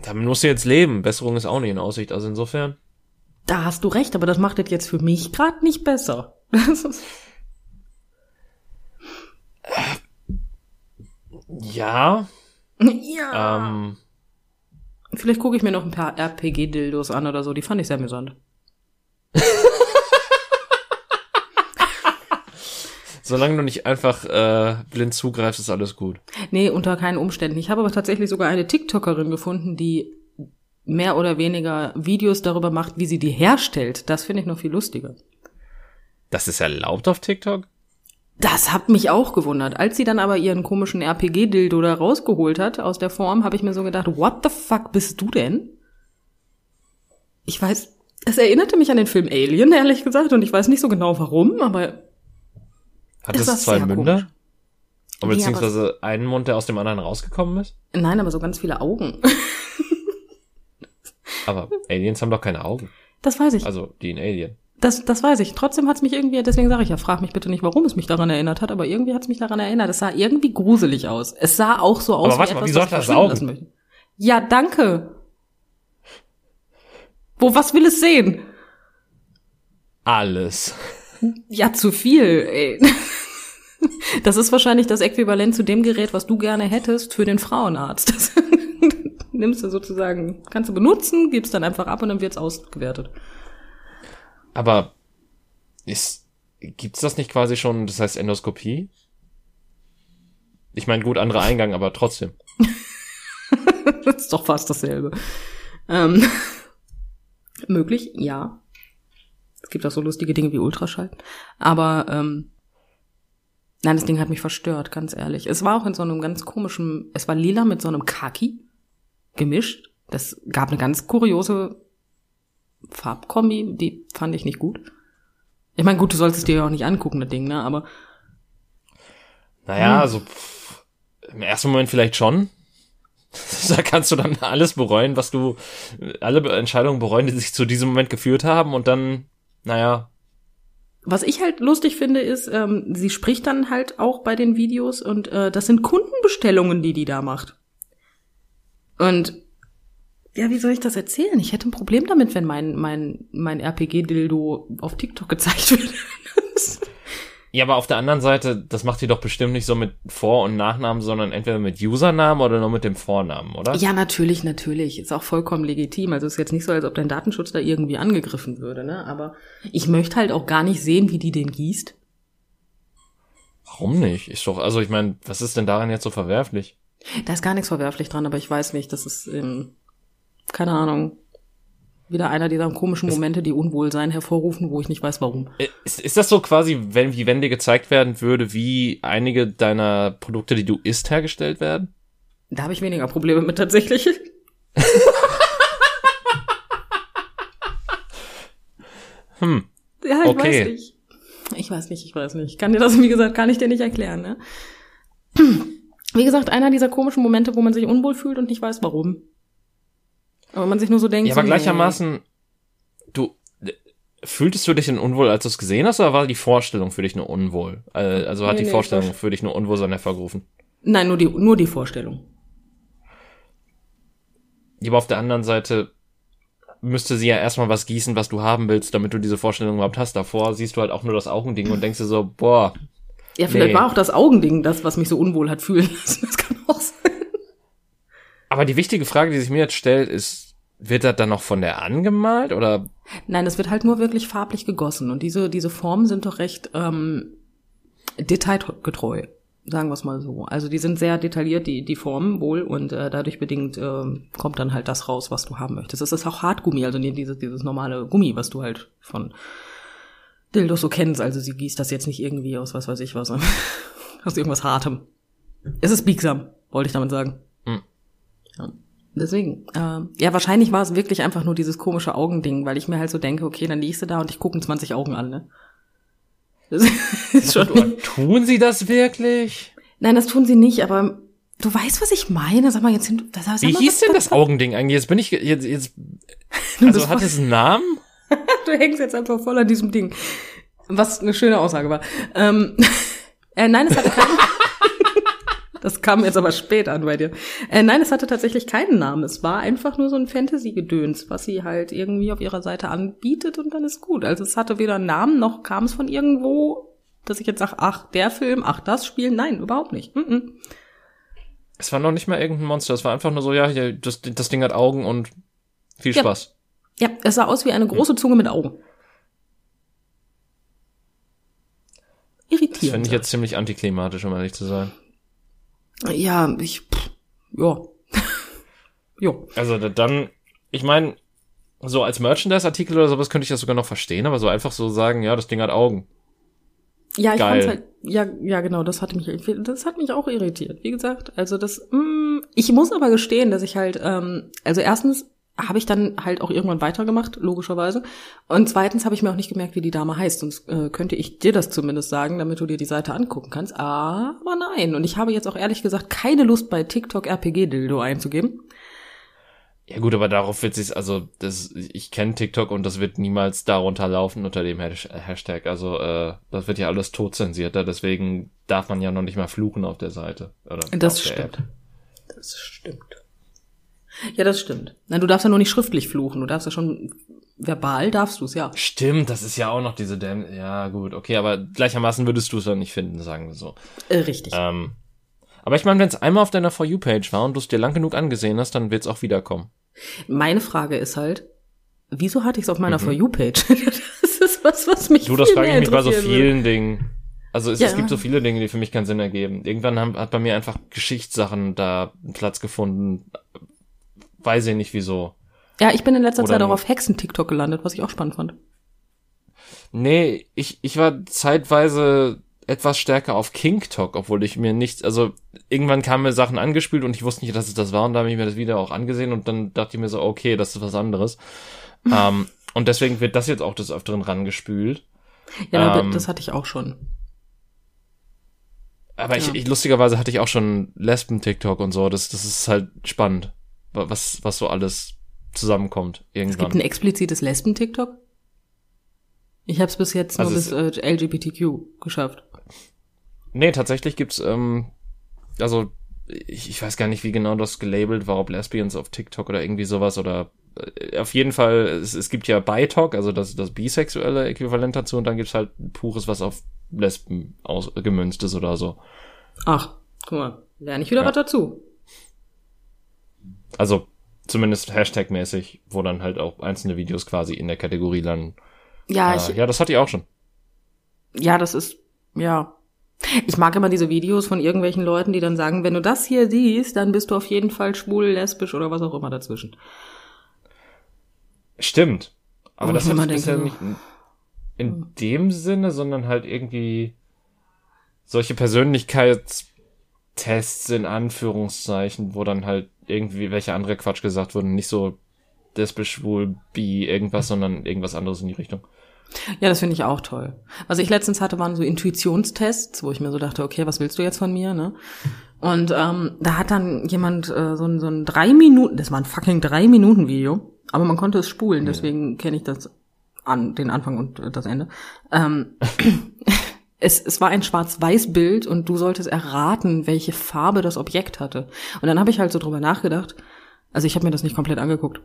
damit musst du jetzt leben. Besserung ist auch nicht in Aussicht. Also insofern. Da hast du recht, aber das macht es jetzt für mich gerade nicht besser. Das ist, Ja, ja. ähm, Vielleicht gucke ich mir noch ein paar RPG-Dildos an oder so. Die fand ich sehr amüsant. solange du nicht einfach äh, blind zugreifst, ist alles gut. Nee, unter keinen Umständen. Ich habe aber tatsächlich sogar eine TikTokerin gefunden, die mehr oder weniger Videos darüber macht, wie sie die herstellt. Das finde ich noch viel lustiger. Das ist erlaubt auf TikTok? Das hat mich auch gewundert. Als sie dann aber ihren komischen RPG-Dildo da rausgeholt hat aus der Form, habe ich mir so gedacht, what the fuck bist du denn? Ich weiß, es erinnerte mich an den Film Alien, ehrlich gesagt, und ich weiß nicht so genau warum, aber Hat war zwei Münder? komisch. Oder Nee, beziehungsweise einen Mund, der aus dem anderen rausgekommen ist? nein, aber so ganz viele Augen. Aber Aliens haben doch keine Augen. Das weiß ich. Also die in Alien. Das, das weiß ich. Trotzdem hat's mich irgendwie, deswegen sage ich ja, frag mich bitte nicht, warum es mich daran erinnert hat, aber irgendwie hat's mich daran erinnert. Es sah irgendwie gruselig aus. Es sah auch so aus Aber warte wie etwas, was hat das lassen möchte. Ja, danke. Wo, was will es sehen? Alles. Ja, zu viel, ey. Das ist wahrscheinlich das Äquivalent zu dem Gerät, was du gerne hättest für den Frauenarzt. Das nimmst du sozusagen, kannst du benutzen, gibst dann einfach ab und dann wird's ausgewertet. Aber ist, gibt's das nicht quasi schon, das heißt Endoskopie? Ich meine, gut, anderer Eingang, aber trotzdem. Das ist doch fast dasselbe. Ähm, möglich, ja. Es gibt auch so lustige Dinge wie Ultraschall. Aber ähm, nein, das Ding hat mich verstört, ganz ehrlich. Es war auch in so einem ganz komischen, es war lila mit so einem Kaki gemischt. Das gab eine ganz kuriose Farbkombi, die fand ich nicht gut. Ich meine, gut, du sollst es dir ja auch nicht angucken, das Ding, ne? Aber Naja, Hm. also pff, im ersten Moment vielleicht schon. da kannst du dann alles bereuen, was du, alle Entscheidungen bereuen, die sich zu diesem Moment geführt haben und dann, naja. Was ich halt lustig finde, ist, ähm, sie spricht dann halt auch bei den Videos und äh, das sind Kundenbestellungen, die die da macht. Und ja, wie soll ich das erzählen? Ich hätte ein Problem damit, wenn mein, mein, mein RPG-Dildo auf TikTok gezeigt wird. Ja, aber auf der anderen Seite, das macht ihr doch bestimmt nicht so mit Vor- und Nachnamen, sondern entweder mit Usernamen oder nur mit dem Vornamen, oder? Ja, natürlich, natürlich. Ist auch vollkommen legitim. Also ist jetzt nicht so, als ob dein Datenschutz da irgendwie angegriffen würde, ne? Aber ich möchte halt auch gar nicht sehen, wie die den gießt. Warum nicht? Ist doch, also ich meine, was ist denn daran jetzt so verwerflich? Da ist gar nichts verwerflich dran, aber ich weiß nicht, das ist, ähm, keine Ahnung, wieder einer dieser komischen Momente, die Unwohlsein hervorrufen, wo ich nicht weiß, warum. Äh, ist, ist das so quasi, wenn, wie wenn dir gezeigt werden würde, wie einige deiner Produkte, die du isst, hergestellt werden? Da habe ich weniger Probleme mit tatsächlich. hm. Ja, ich okay. weiß nicht. Ich weiß nicht, ich weiß nicht. Ich kann dir das, wie gesagt, kann ich dir nicht erklären, ne? Wie gesagt, einer dieser komischen Momente, wo man sich unwohl fühlt und nicht weiß, warum. Aber man sich nur so denkt. Ja, aber so, gleichermaßen, du, fühltest du dich denn unwohl, als du es gesehen hast, oder war die Vorstellung für dich nur unwohl? Äh, also hat nee, die nee, Vorstellung für dich nur Unwohlsein hervorgerufen? Nein, nur die, nur die Vorstellung. Aber auf der anderen Seite müsste sie ja erstmal was gießen, was du haben willst, damit du diese Vorstellung überhaupt hast. Davor siehst du halt auch nur das Augending und denkst dir so, boah. Ja, vielleicht nee. war auch das Augending das, was mich so unwohl hat fühlen lassen. Das kann auch sein. Aber die wichtige Frage, die sich mir jetzt stellt, ist, wird das dann noch von der angemalt oder? Nein, das wird halt nur wirklich farblich gegossen und diese diese Formen sind doch recht ähm, detailgetreu, sagen wir es mal so. Also die sind sehr detailliert die die Formen wohl und äh, dadurch bedingt äh, kommt dann halt das raus, was du haben möchtest. Es ist auch Hartgummi, also dieses dieses normale Gummi, was du halt von Dildos so kennst. Also sie gießt das jetzt nicht irgendwie aus was weiß ich was aus irgendwas hartem. Es ist biegsam, wollte ich damit sagen. Hm. Ja. Deswegen, äh, ja, wahrscheinlich war es wirklich einfach nur dieses komische Augending, weil ich mir halt so denke, okay, dann liegst du da und ich gucke 20 Augen an, ne? Das ist schon tun sie das wirklich? Nein, das tun sie nicht, aber du weißt, was ich meine. Sag mal jetzt hin. Das, sag Wie mal, hieß denn das Augending eigentlich? Jetzt bin ich jetzt jetzt. Also hat es einen Namen? du hängst jetzt einfach voll an diesem Ding. Was eine schöne Aussage war. Ähm, äh, nein, es hatte keinen. Das kam jetzt aber spät an bei dir. Äh, nein, es hatte tatsächlich keinen Namen. Es war einfach nur so ein Fantasy-Gedöns, was sie halt irgendwie auf ihrer Seite anbietet und dann ist gut. Also es hatte weder einen Namen noch kam es von irgendwo, dass ich jetzt sage, ach, der Film, ach, das Spiel. Nein, überhaupt nicht. Mm -mm. Es war noch nicht mal irgendein Monster. Es war einfach nur so, ja, hier, das, das Ding hat Augen und viel Spaß. Ja, ja es sah aus wie eine große Zunge mit Augen. Irritierend. Das finde ich jetzt ziemlich antiklimatisch, um ehrlich zu sein. Ja, ich, pff, ja. jo. Also dann, ich meine, so als Merchandise-Artikel oder sowas könnte ich das sogar noch verstehen, aber so einfach so sagen, ja, das Ding hat Augen. Ja, ich fand's halt, ja, ja, genau, das hat mich, das hat mich auch irritiert. Wie gesagt, also das, mm, ich muss aber gestehen, dass ich halt, ähm, also erstens habe ich dann halt auch irgendwann weitergemacht, logischerweise. Und zweitens habe ich mir auch nicht gemerkt, wie die Dame heißt. Sonst äh, könnte ich dir das zumindest sagen, damit du dir die Seite angucken kannst. Aber nein. Und ich habe jetzt auch ehrlich gesagt keine Lust, bei TikTok RPG-Dildo einzugeben. Ja gut, aber darauf wird sich, also das, ich kenne TikTok und das wird niemals darunter laufen unter dem Hashtag. Also äh, das wird ja alles totzensierter, deswegen darf man ja noch nicht mal fluchen auf der Seite. Oder das stimmt. Das stimmt. Ja, das stimmt. Nein, du darfst ja nur nicht schriftlich fluchen. Du darfst ja schon verbal darfst du es, ja. Stimmt, das ist ja auch noch diese Däm Ja, gut, okay, aber gleichermaßen würdest du es dann nicht finden, sagen wir so. Äh, richtig. Ähm, aber ich meine, wenn es einmal auf deiner For You-Page war und du es dir lang genug angesehen hast, dann wird es auch wiederkommen. Meine Frage ist halt, wieso hatte ich es auf meiner mhm. For You-Page? das ist was, was mich. Du, das frage ich mich bei so vielen. Dingen. Also es, ja. es, gibt so viele Dinge, die für mich keinen Sinn ergeben. Irgendwann haben, hat bei mir einfach Geschichtssachen da Platz gefunden, weiß ich nicht wieso. Ja, ich bin in letzter Oder Zeit auch auf Hexen-TikTok gelandet, was ich auch spannend fand. Nee, ich, ich war zeitweise etwas stärker auf KingTok, obwohl ich mir nicht, also irgendwann kamen mir Sachen angespielt und ich wusste nicht, dass es das war und da habe ich mir das Video auch angesehen und dann dachte ich mir so, okay, das ist was anderes. ähm, und deswegen wird das jetzt auch des Öfteren rangespült. Ja, ähm, das hatte ich auch schon. Aber ich, Ja. ich, lustigerweise hatte ich auch schon Lesben-TikTok und so. Das, das ist halt spannend, was, was so alles zusammenkommt Es gibt irgendwann. ein explizites Lesben-TikTok? Ich habe es bis jetzt nur Also bis äh, LGBTQ geschafft. Nee, tatsächlich gibt's, ähm, also ich, ich weiß gar nicht, wie genau das gelabelt war, ob Lesbians auf TikTok oder irgendwie sowas oder äh, auf jeden Fall, es, es gibt ja BiTalk, also das, das bisexuelle Äquivalent dazu und dann gibt's halt pures, was auf Lesben aus, gemünzt ist oder so. Ach, guck mal, lerne ich wieder Ja. was dazu. Also zumindest Hashtag-mäßig, wo dann halt auch einzelne Videos quasi in der Kategorie landen. Ja, Äh, ich, ja, das hatte ich auch schon. ja, das ist, ja. Ich mag immer diese Videos von irgendwelchen Leuten, die dann sagen, wenn du das hier siehst, dann bist du auf jeden Fall schwul, lesbisch oder was auch immer dazwischen. Stimmt. Aber Wo das immer bisher denke, nicht in, in dem Sinne, sondern halt irgendwie solche Persönlichkeitstests in Anführungszeichen, wo dann halt irgendwie welche andere Quatsch gesagt wurden, nicht so lesbisch, schwul, bi, irgendwas, sondern irgendwas anderes in die Richtung. Ja, das finde ich auch toll. Was ich letztens hatte, waren so Intuitionstests, wo ich mir so dachte, okay, was willst du jetzt von mir, ne? Und ähm, da hat dann jemand äh, so ein, so ein drei Minuten, das war ein fucking drei Minuten Video, aber man konnte es spulen, deswegen kenne ich das an den Anfang und äh, das Ende. Ähm, es, es war ein Schwarz-Weiß-Bild und du solltest erraten, welche Farbe das Objekt hatte. Und dann habe ich halt so drüber nachgedacht. Also ich habe mir das nicht komplett angeguckt.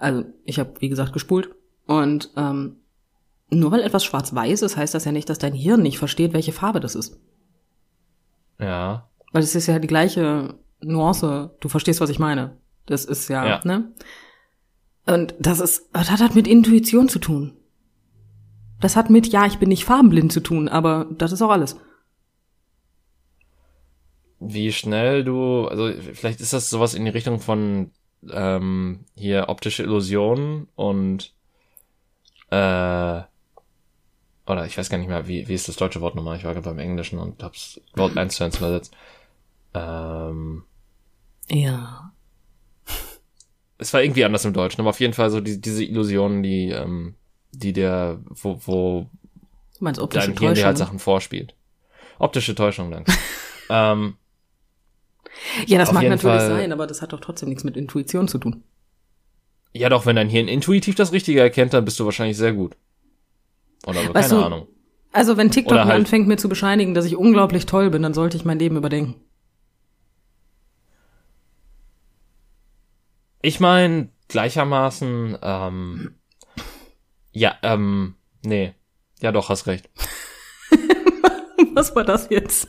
Also ich habe, wie gesagt, gespult. Und ähm, nur weil etwas schwarz-weiß ist, heißt das ja nicht, dass dein Hirn nicht versteht, welche Farbe das ist. Ja. Weil es ist ja die gleiche Nuance. Du verstehst, was ich meine. Das ist ja, Ja. ne? Und das ist, das hat mit Intuition zu tun. Das hat mit, ja, ich bin nicht farbenblind zu tun, aber das ist auch alles. Wie schnell du, also vielleicht ist das sowas in die Richtung von ähm, hier optische Illusionen und äh, oder ich weiß gar nicht mehr, wie, wie ist das deutsche Wort nochmal? Ich war gerade beim Englischen und hab's Wort eins zu eins übersetzt. Ähm, Ja. es war irgendwie anders im Deutschen, aber auf jeden Fall so die, diese Illusionen, die, ähm, die der, wo, wo Du meinst optische dein Hirn dir halt Täuschung? Sachen vorspielt. Optische Täuschung, danke. ähm, Ja, das mag natürlich Fall- sein, aber das hat doch trotzdem nichts mit Intuition zu tun. ja doch, wenn dein Hirn intuitiv das Richtige erkennt, dann bist du wahrscheinlich sehr gut. Oder Weißt keine du- Ahnung. Also wenn TikTok halt- anfängt mir zu bescheinigen, dass ich unglaublich toll bin, dann sollte ich mein Leben überdenken. Ich meine, gleichermaßen, ähm, ja, ähm, nee. Ja, doch, hast recht. Was war das jetzt?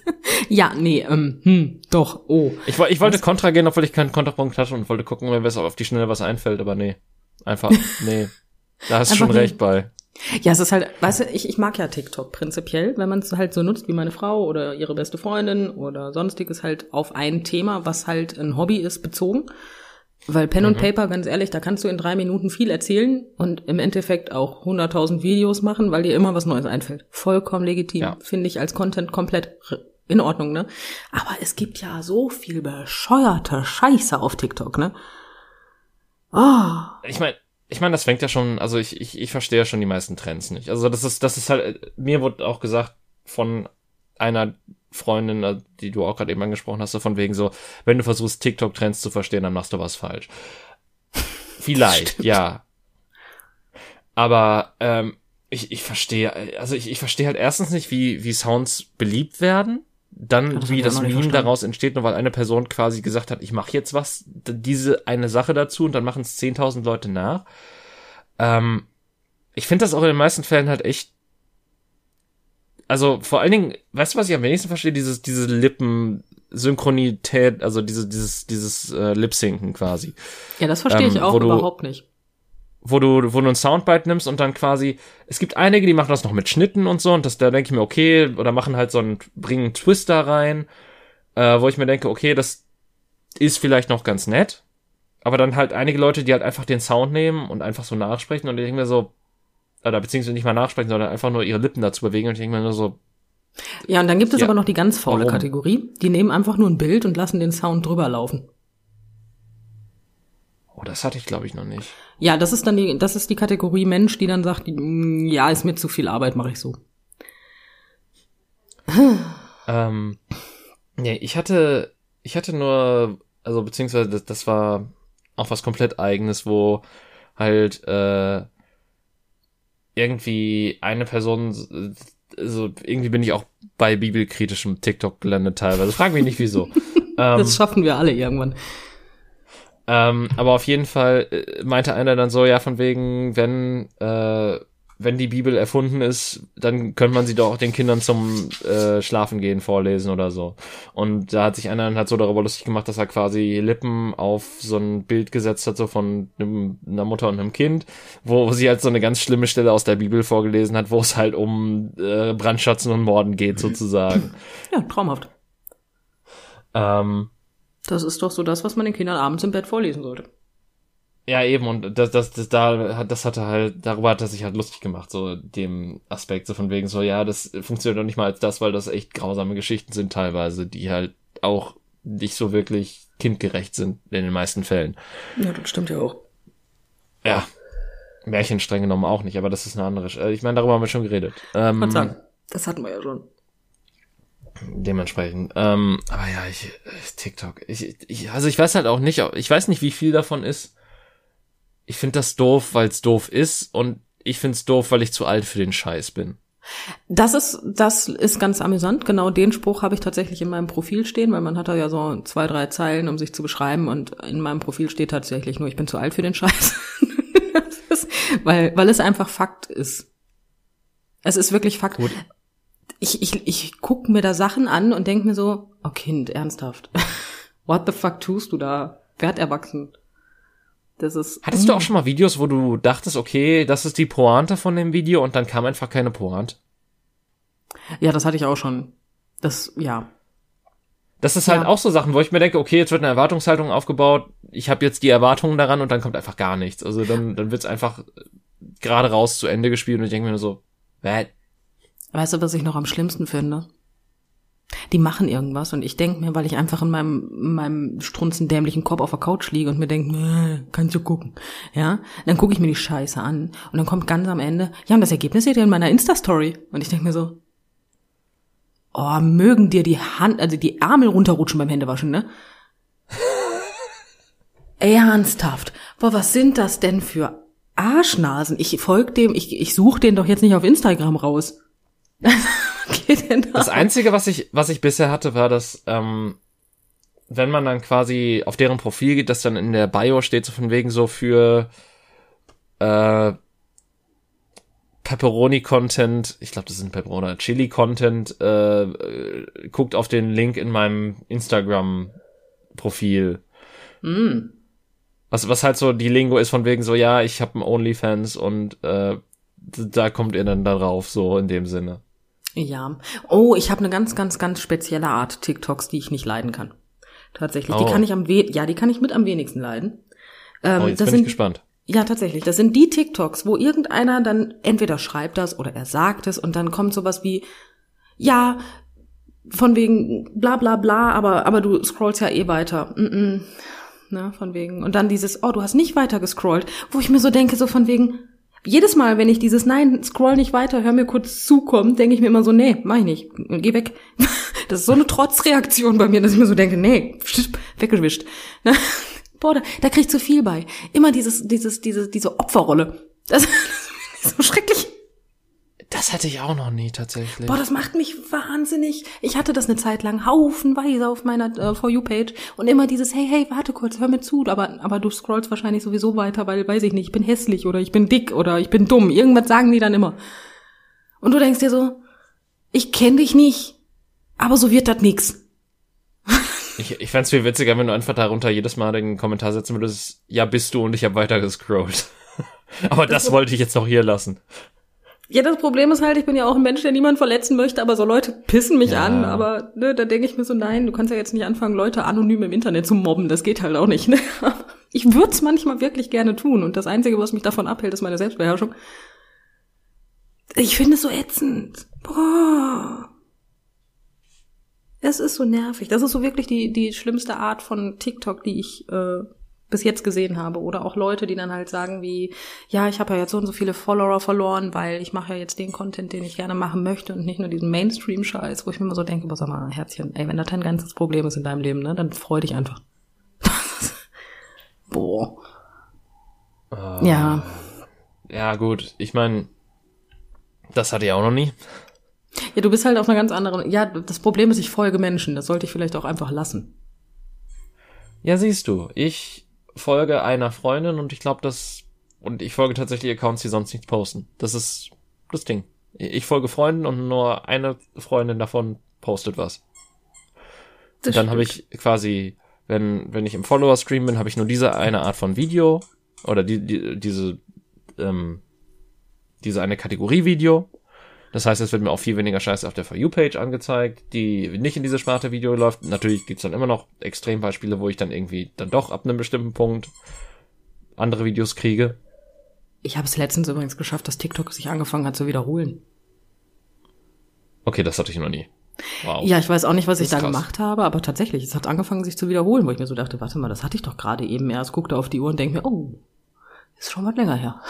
ja, nee, ähm, hm, doch, oh. Ich, ich wollte Kontra gehen, obwohl ich keinen Kontrapunkt hatte und wollte gucken, wenn mir auf die Schnelle was einfällt, aber nee. Einfach, nee. Da hast du schon recht bei. Ja, es ist halt, weißt du, ich, ich mag ja TikTok prinzipiell, wenn man es halt so nutzt wie meine Frau oder ihre beste Freundin oder sonstiges halt auf ein Thema, was halt ein Hobby ist, bezogen. Weil Pen und Paper, ganz ehrlich, da kannst du in drei Minuten viel erzählen und im Endeffekt auch 100.000 Videos machen, weil dir immer was Neues einfällt. Vollkommen legitim, Ja. finde ich als Content komplett in Ordnung, ne? Aber es gibt ja so viel bescheuerte Scheiße auf TikTok, ne? Oh, Ich meine, ich meine, das fängt ja schon, also ich, ich, ich verstehe ja schon die meisten Trends nicht. Also das ist, das ist halt, mir wurde auch gesagt von einer Freundin, äh, die du auch gerade eben angesprochen hast, so von wegen so, wenn du versuchst, TikTok-Trends zu verstehen, dann machst du was falsch. Vielleicht, ja. Aber ähm, ich, ich verstehe, also ich, ich verstehe halt erstens nicht, wie, wie Sounds beliebt werden. Dann, das wie das Meme verstanden. daraus entsteht, nur weil eine Person quasi gesagt hat, ich mache jetzt was, diese eine Sache dazu und dann machen es 10.000 Leute nach. Ähm, ich finde das auch in den meisten Fällen halt echt. Also vor allen Dingen, weißt du, was ich am wenigsten verstehe? Dieses, diese Lippensynchronität, also diese, dieses, dieses äh, Lip-Synken quasi. ja, das verstehe Ähm, ich auch du- überhaupt nicht. Wo du, wo du ein Soundbite nimmst und dann quasi, es gibt einige, die machen das noch mit Schnitten und so, und das, da denke ich mir, okay, oder machen halt so einen, bringen einen Twist da rein, äh, wo ich mir denke, okay, das ist vielleicht noch ganz nett. Aber dann halt einige Leute, die halt einfach den Sound nehmen und einfach so nachsprechen und ich denke mir so, oder beziehungsweise nicht mal nachsprechen, sondern einfach nur ihre Lippen dazu bewegen und ich denke mir nur so, Ja, und dann gibt es Ja. aber noch die ganz faule Warum? Kategorie. Die nehmen einfach nur ein Bild und lassen den Sound drüber laufen. oh, das hatte ich glaube ich noch nicht. Ja, das ist dann die, das ist die Kategorie Mensch, die dann sagt, "Mm, ja, ist mir zu viel Arbeit, mache ich so. Ähm, nee, ich hatte, ich hatte nur, also beziehungsweise das, das war auch was komplett eigenes, wo halt äh, irgendwie eine Person, also irgendwie bin ich auch bei bibelkritischem TikTok gelandet teilweise. Frag mich nicht wieso. ähm, das schaffen wir alle irgendwann. Ähm, aber auf jeden Fall äh, meinte einer dann so, ja, von wegen, wenn äh, wenn die Bibel erfunden ist, dann könnte man sie doch auch den Kindern zum äh, Schlafen gehen vorlesen oder so. Und da hat sich einer dann halt so darüber lustig gemacht, dass er quasi Lippen auf so ein Bild gesetzt hat, so von einem, einer Mutter und einem Kind, wo sie halt so eine ganz schlimme Stelle aus der Bibel vorgelesen hat, wo es halt um äh, Brandschatzen und Morden geht, sozusagen. Ja, traumhaft. Ähm, das ist doch so das, was man den Kindern abends im Bett vorlesen sollte. Ja, eben, und das, das, das, da, das hatte halt, darüber hat er sich halt lustig gemacht, so dem Aspekt, so von wegen so, ja, das funktioniert doch nicht mal als das, weil das echt grausame Geschichten sind teilweise, die halt auch nicht so wirklich kindgerecht sind in den meisten Fällen. Ja, das stimmt ja auch. Ja. Märchen streng genommen auch nicht, aber das ist eine andere, äh, ich meine, darüber haben wir schon geredet. Ähm, sagen, das hatten wir ja schon. Dementsprechend. Ähm, aber ja, ich, TikTok. Ich, ich, also ich weiß halt auch nicht, ich weiß nicht, wie viel davon ist ich finde das doof, weil es doof ist und ich find's doof, weil ich zu alt für den Scheiß bin. Das ist, das ist ganz amüsant. Genau den Spruch habe ich tatsächlich in meinem Profil stehen, weil man hat da ja so zwei, drei Zeilen, um sich zu beschreiben und in meinem Profil steht tatsächlich nur, ich bin zu alt für den Scheiß. ist, weil, weil es einfach Fakt ist. Es ist wirklich Fakt. Gut. Ich, ich, ich guck mir da Sachen an und denk mir so, oh Kind, ernsthaft. What the fuck tust du da? Werd erwachsen. Das ist. Hattest du auch schon mal Videos, wo du dachtest, okay, das ist die Pointe von dem Video und dann kam einfach keine Pointe? Ja, das hatte ich auch schon. Das, ja. Das ist halt ja. auch so Sachen, wo ich mir denke, okay, jetzt wird eine Erwartungshaltung aufgebaut, ich habe jetzt die Erwartungen daran und dann kommt einfach gar nichts. Also dann, dann wird's einfach gerade raus zu Ende gespielt und ich denke mir nur so, What? Weißt du, was ich noch am schlimmsten finde? Die machen irgendwas und ich denk mir, weil ich einfach in meinem, in meinem strunzendämlichen Kopf auf der Couch liege und mir denke, kannst du gucken, ja, dann gucke ich mir die Scheiße an und dann kommt ganz am Ende, ja, und das Ergebnis seht ihr in meiner Insta-Story und ich denk mir so, oh, mögen dir die Hand, also die Ärmel runterrutschen beim Händewaschen, ne? Ernsthaft. Boah, was sind das denn für Arschnasen? Ich folg dem, ich, ich suche den doch jetzt nicht auf Instagram raus. denn da? Das Einzige, was ich, was ich bisher hatte, war, dass, ähm, wenn man dann quasi auf deren Profil geht, dass dann in der Bio steht, so von wegen so für äh, Pepperoni-Content, ich glaube, das sind Pepperoni, Chili-Content, äh, äh, guckt auf den Link in meinem Instagram-Profil. Mm. Was, was halt so die Lingo ist von wegen so, ja, ich habe einen OnlyFans und äh, da kommt ihr dann darauf, so in dem Sinne. Ja. Oh, ich habe eine ganz, ganz, ganz spezielle Art TikToks, die ich nicht leiden kann. Tatsächlich. Oh. Die kann ich am we ja, die kann ich mit am wenigsten leiden. Ähm, oh, jetzt bin sind, ich gespannt. Ja, tatsächlich. Das sind die TikToks, wo irgendeiner dann entweder schreibt das oder er sagt es und dann kommt sowas wie, ja, von wegen bla bla bla, aber, aber du scrollst ja eh weiter. Mm -mm. Ne, von wegen. Und dann dieses, oh, du hast nicht weiter gescrollt, wo ich mir so denke, so von wegen, jedes Mal, wenn ich dieses Nein, scroll nicht weiter, hör mir kurz zukommen, denke ich mir immer so, nee, mach ich nicht, geh weg. Das ist so eine Trotzreaktion bei mir, dass ich mir so denke, nee, weggewischt. Boah, da, da krieg ich zu viel bei. Immer dieses, dieses, diese, diese Opferrolle. Das, das ist so schrecklich. Das hatte ich auch noch nie tatsächlich. Boah, das macht mich wahnsinnig. Ich hatte das eine Zeit lang haufenweise auf meiner äh, For You-Page und immer dieses, hey, hey, warte kurz, hör mir zu, aber, aber du scrollst wahrscheinlich sowieso weiter, weil, weiß ich nicht, ich bin hässlich oder ich bin dick oder ich bin dumm. Irgendwas sagen die dann immer. Und du denkst dir so, ich kenne dich nicht, aber so wird das nix. Ich, ich fände viel witziger, wenn du einfach darunter jedes Mal den Kommentar setzen würdest, ja, bist du und ich habe weiter gescrollt. aber das, das wollte ich jetzt noch hier lassen. Ja, das Problem ist halt, ich bin ja auch ein Mensch, der niemand verletzen möchte, aber so Leute pissen mich ja. an, aber ne, da denke ich mir so, nein, du kannst ja jetzt nicht anfangen, Leute anonym im Internet zu mobben, das geht halt auch nicht. Ne? Ich würde es manchmal wirklich gerne tun und das Einzige, was mich davon abhält, ist meine Selbstbeherrschung. Ich finde es so ätzend. Boah. Es ist so nervig. Das ist so wirklich die, die schlimmste Art von TikTok, die ich, äh, bis jetzt gesehen habe. Oder auch Leute, die dann halt sagen wie, ja, ich habe ja jetzt so und so viele Follower verloren, weil ich mache ja jetzt den Content, den ich gerne machen möchte und nicht nur diesen Mainstream-Scheiß, wo ich mir immer so denke, was sag mal, Herzchen, ey, wenn das dein ganzes Problem ist in deinem Leben, ne, dann freu dich einfach. Boah. Uh, Ja. Ja, gut. Ich meine, das hatte ich auch noch nie. Ja, du bist halt auf einer ganz anderen, ja, das Problem ist, ich folge Menschen, das sollte ich vielleicht auch einfach lassen. Ja, siehst du, ich folge einer Freundin und ich glaube, das und ich folge tatsächlich Accounts, die sonst nichts posten. Das ist das Ding. Ich folge Freunden und nur eine Freundin davon postet was. Das Und dann habe ich quasi, wenn wenn ich im Follower-Stream bin, habe ich nur diese eine Art von Video oder die, die diese ähm, diese eine Kategorie Video. Das heißt, es wird mir auch viel weniger Scheiße auf der For You-Page angezeigt, die nicht in diese Sparte Video läuft. Natürlich gibt's dann immer noch Extrembeispiele, wo ich dann irgendwie dann doch ab einem bestimmten Punkt andere Videos kriege. Ich habe es letztens übrigens geschafft, dass TikTok sich angefangen hat zu wiederholen. Okay, das hatte ich noch nie. Wow. Ja, ich weiß auch nicht, was ich da krass. gemacht habe, aber tatsächlich, es hat angefangen, sich zu wiederholen, wo ich mir so dachte, warte mal, das hatte ich doch gerade eben erst, guckte auf die Uhr und denke mir, oh, ist schon was länger her.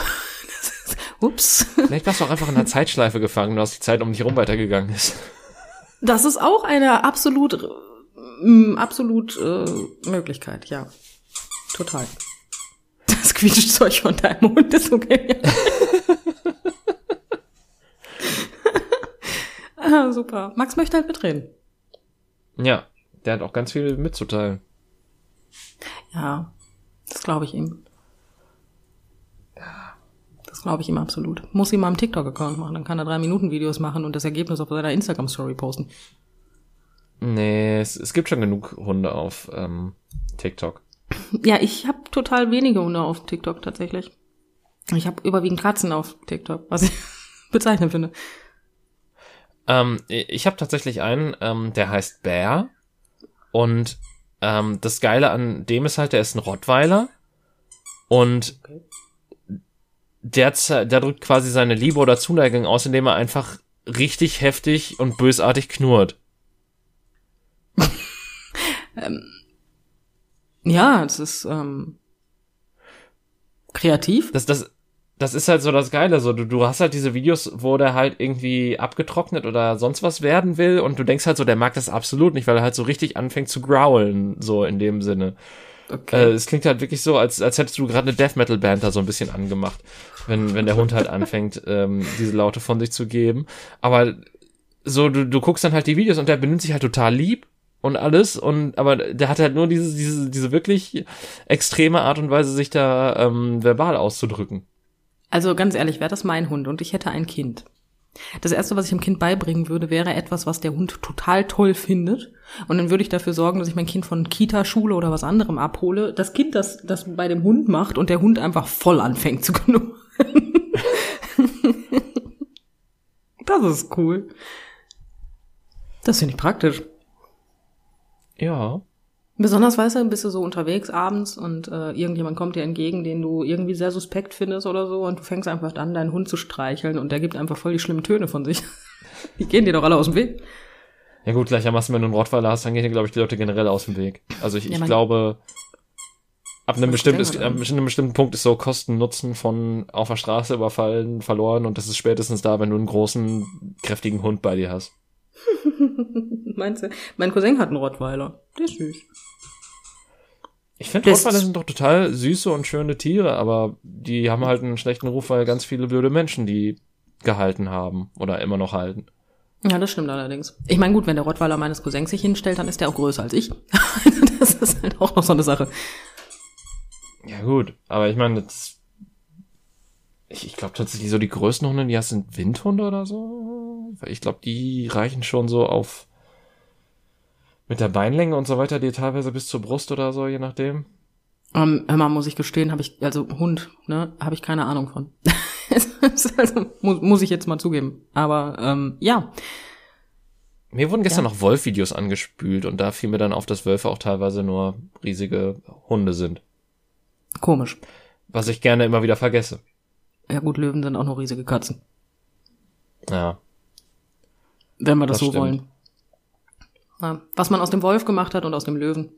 Ups. Vielleicht warst du auch einfach in einer Zeitschleife gefangen und hast die Zeit um dich rum weitergegangen ist. Das ist auch eine absolut, äh, absolut äh, Möglichkeit, ja. Total. Das Quietschzeug von deinem Hund ist okay. ah, super. Max möchte halt mitreden. Ja, der hat auch ganz viel mitzuteilen. Ja, das glaube ich ihm. Glaube ich ihm absolut. Muss ihm mal einen TikTok-Account machen, dann kann er drei Minuten Videos machen und das Ergebnis auf seiner Instagram-Story posten. Nee, es, es gibt schon genug Hunde auf ähm, TikTok. Ja, ich habe total wenige Hunde auf TikTok tatsächlich. Ich habe überwiegend Katzen auf TikTok, was ich bezeichnend finde. Ähm, ich habe tatsächlich einen, ähm, der heißt Bear. Und ähm, das Geile an dem ist halt, der ist ein Rottweiler. Und der, der drückt quasi seine Liebe oder Zuneigung aus, indem er einfach richtig heftig und bösartig knurrt. Ja, es ist ähm, kreativ. Das, das, das ist halt so das Geile. So, du, du hast halt diese Videos, wo der halt irgendwie abgetrocknet oder sonst was werden will und du denkst halt so, der mag das absolut nicht, weil er halt so richtig anfängt zu growlen, so in dem Sinne. Äh, es klingt halt wirklich so, als, als hättest du gerade eine Death Metal Band da so ein bisschen angemacht, wenn, wenn der Hund halt anfängt, ähm, diese Laute von sich zu geben. Aber so, du, du guckst dann halt die Videos und der benimmt sich halt total lieb und alles und aber der hat halt nur diese, diese, diese wirklich extreme Art und Weise, sich da ähm, verbal auszudrücken. Also ganz ehrlich, wäre das mein Hund und ich hätte ein Kind. Das erste, was ich dem Kind beibringen würde, wäre etwas, was der Hund total toll findet. Und dann würde ich dafür sorgen, dass ich mein Kind von Kita, Schule oder was anderem abhole. Das Kind, das das bei dem Hund macht und der Hund einfach voll anfängt zu knurren. das ist cool. Das finde ich praktisch. Ja. Besonders, weißt du, bist du so unterwegs abends und äh, irgendjemand kommt dir entgegen, den du irgendwie sehr suspekt findest oder so und du fängst einfach an, deinen Hund zu streicheln und der gibt einfach voll die schlimmen Töne von sich. Die gehen dir doch alle aus dem Weg. Ja gut, gleichermaßen, wenn du einen Rottweiler hast, dann gehen dir, glaube ich, die Leute generell aus dem Weg. Also ich, Ja, ich glaube, ab einem, bestimmten, ist, ab einem bestimmten Punkt ist so Kosten-Nutzen von auf der Straße überfallen verloren und das ist spätestens da, wenn du einen großen, kräftigen Hund bei dir hast. Meinst du? Mein Cousin hat einen Rottweiler. Der ist süß. Ich finde, Rottweiler sind doch total süße und schöne Tiere, aber die haben halt einen schlechten Ruf, weil ganz viele blöde Menschen die gehalten haben oder immer noch halten. Ja, das stimmt allerdings. Ich meine, gut, wenn der Rottweiler meines Cousins sich hinstellt, dann ist der auch größer als ich. das ist halt auch noch so eine Sache. Ja gut, aber ich meine, das, ich, ich glaube tatsächlich so die größten Hunde, die hast sind Windhunde oder so. Weil ich glaube, die reichen schon so auf mit der Beinlänge und so weiter, die teilweise bis zur Brust oder so, je nachdem. Ähm, hör mal, muss ich gestehen, habe ich, also Hund, ne, habe ich keine Ahnung von. also, muss, muss ich jetzt mal zugeben. Aber ähm, ja, Mir wurden gestern Ja. noch Wolf-Videos angespült und da fiel mir dann auf, dass Wölfe auch teilweise nur riesige Hunde sind. Komisch. Was ich gerne immer wieder vergesse. Ja gut, Löwen sind auch nur riesige Katzen, Ja. wenn wir das, Das so stimmt. wollen. Ja, was man aus dem Wolf gemacht hat und aus dem Löwen.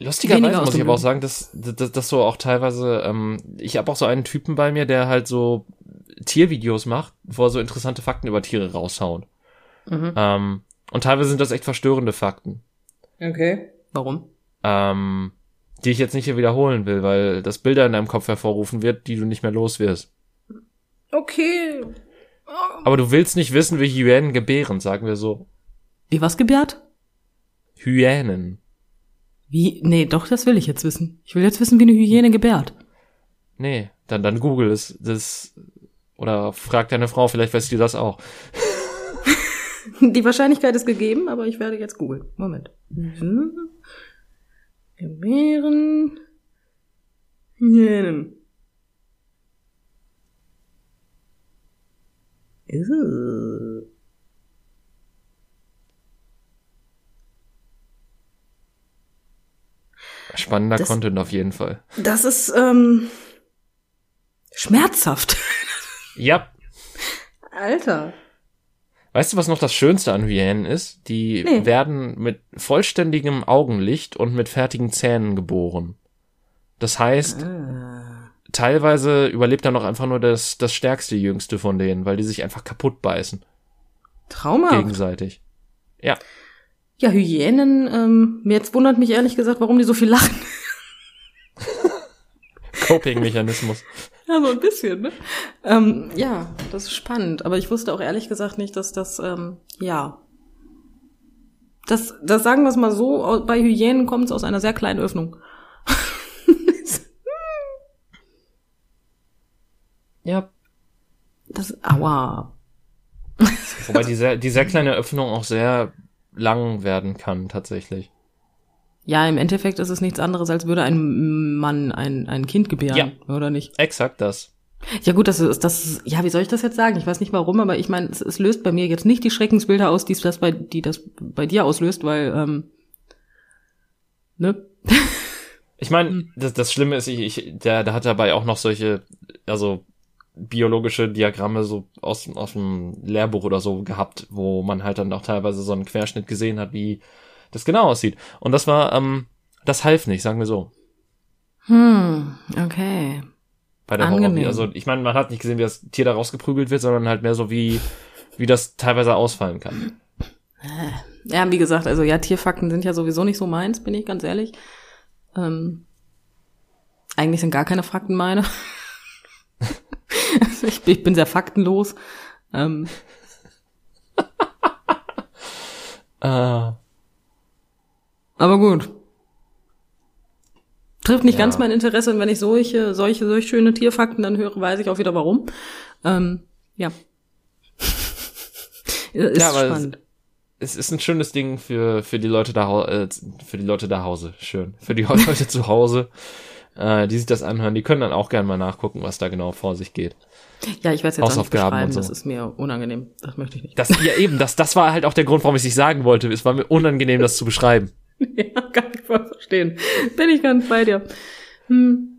Lustigerweise muss ich aber auch sagen, dass, dass, dass so auch teilweise, ähm, ich habe auch so einen Typen bei mir, der halt so Tiervideos macht, wo er so interessante Fakten über Tiere raushaut. Mhm. Ähm, und teilweise sind das echt verstörende Fakten. Okay. Warum? Ähm, die ich jetzt nicht hier wiederholen will, weil das Bilder in deinem Kopf hervorrufen wird, die du nicht mehr los wirst. Okay. Aber du willst nicht wissen, wie Hyänen gebären, sagen wir so. Wie was gebärt? Hyänen. Wie? Nee, doch, das will ich jetzt wissen. Ich will jetzt wissen, wie eine Hyäne gebärt. Nee, dann, dann google es. Das, oder frag deine Frau, vielleicht weiß die das auch. Die Wahrscheinlichkeit ist gegeben, aber ich werde jetzt googeln. Moment. Mhm. Gebären. Hyänen. Spannender das, Content auf jeden Fall. Das ist ähm, schmerzhaft. Ja. Alter. Weißt du, was noch das Schönste an Hyänen ist? Die nee. werden mit vollständigem Augenlicht und mit fertigen Zähnen geboren. Das heißt, ah. teilweise überlebt dann noch einfach nur das, das stärkste Jüngste von denen, weil die sich einfach kaputt beißen. Trauma. Gegenseitig. Ja. Ja, Hyänen, ähm, jetzt wundert mich ehrlich gesagt, warum die so viel lachen. Coping-Mechanismus. Ja, so ein bisschen, ne? Ähm, ja, das ist spannend. Aber ich wusste auch ehrlich gesagt nicht, dass das, ähm, ja. Das, das sagen wir es mal so, bei Hyänen kommt es aus einer sehr kleinen Öffnung. ja. Das, aua. Wobei die sehr, die sehr kleine Öffnung auch sehr lang werden kann, tatsächlich. Ja, im Endeffekt ist es nichts anderes, als würde ein Mann ein, ein Kind gebären, ja, oder nicht? Exakt das. Ja gut, das ist, das ist, ja, wie soll ich das jetzt sagen? Ich weiß nicht warum, aber ich meine, es, es löst bei mir jetzt nicht die Schreckensbilder aus, die das bei, die das bei dir auslöst, weil, ähm, ne? Ich meine, das, das Schlimme ist, ich, ich der, der hat dabei auch noch solche, also biologische Diagramme so aus, aus dem Lehrbuch oder so gehabt, wo man halt dann auch teilweise so einen Querschnitt gesehen hat, wie das genau aussieht. Und das war, ähm, das half nicht, sagen wir so. Hm, okay. Bei der Angenehm. Also ich meine, man hat nicht gesehen, wie das Tier da rausgeprügelt wird, sondern halt mehr so wie, wie das teilweise ausfallen kann. Äh, ja, wie gesagt, also ja, Tierfakten sind ja sowieso nicht so meins, bin ich ganz ehrlich. Ähm, eigentlich sind gar keine Fakten meine. ich, ich, bin sehr faktenlos. Ähm. uh. Aber gut. Trifft nicht ja. ganz mein Interesse und wenn ich solche, solche, solche schöne Tierfakten dann höre, weiß ich auch wieder warum. Ähm, ja. ist ja, spannend. Es, es ist ein schönes Ding für, für die Leute da, äh, für die Leute da Hause. Schön. Für die Leute zu Hause, äh, die sich das anhören, die können dann auch gerne mal nachgucken, was da genau vor sich geht. Ja, ich weiß jetzt Hausaufgaben nicht so. das ist mir unangenehm. Das möchte ich nicht. Das, ja eben, das, das war halt auch der Grund, warum ich es nicht sagen wollte. Es war mir unangenehm, das zu beschreiben. ja, kann ich voll verstehen. Bin ich ganz bei dir. Hm.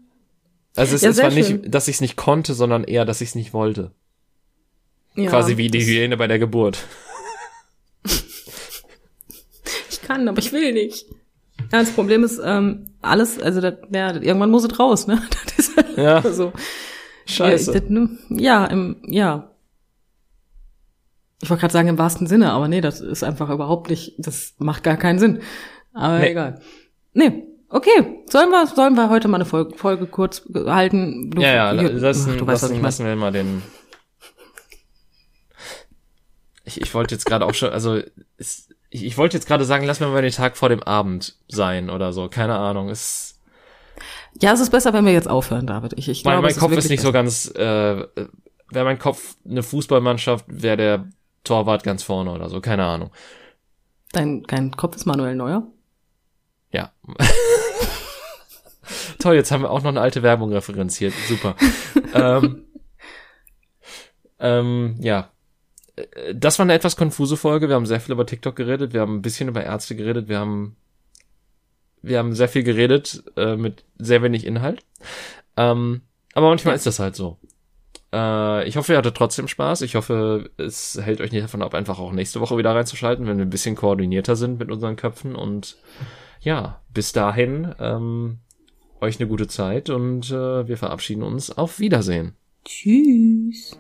Also es, ja, es war schön. nicht, dass ich es nicht konnte, sondern eher, dass ich es nicht wollte. Ja, Quasi wie die Hyäne bei der Geburt. ich kann, aber ich will nicht. Ja, das Problem ist, ähm, alles, also das, ja, irgendwann muss es raus, ne? Das ist halt ja. so. Scheiße. Ja, das, ja, im, ja. Ich wollte gerade sagen im wahrsten Sinne, aber nee, das ist einfach überhaupt nicht, das macht gar keinen Sinn. Aber nee. egal. Nee, okay. Sollen wir, sollen wir heute mal eine Folge, Folge kurz halten? Du, ja, ja, lassen, du weißt, lassen, was ich lassen wir mal den. Ich, ich wollte jetzt gerade auch schon, also es, ich, ich wollte jetzt gerade sagen, lass mir mal den Tag vor dem Abend sein oder so. Keine Ahnung. Es, ja, es ist besser, wenn wir jetzt aufhören, David. Ich, ich mein, glaube, mein Kopf ist, ist nicht besser. so ganz. Äh, wäre mein Kopf eine Fußballmannschaft, wäre der Torwart ganz vorne oder so. Keine Ahnung. Dein, dein Kopf ist Manuel Neuer? Ja. Toll, jetzt haben wir auch noch eine alte Werbung referenziert. Super. ähm, ähm, ja. Das war eine etwas konfuse Folge. Wir haben sehr viel über TikTok geredet. Wir haben ein bisschen über Ärzte geredet. Wir haben, wir haben sehr viel geredet äh, mit sehr wenig Inhalt. Ähm, aber manchmal ist das halt so. Äh, ich hoffe, ihr hattet trotzdem Spaß. Ich hoffe, es hält euch nicht davon ab, einfach auch nächste Woche wieder reinzuschalten, wenn wir ein bisschen koordinierter sind mit unseren Köpfen und Ja, bis dahin, ähm, euch eine gute Zeit und äh, wir verabschieden uns. Auf Wiedersehen. Tschüss.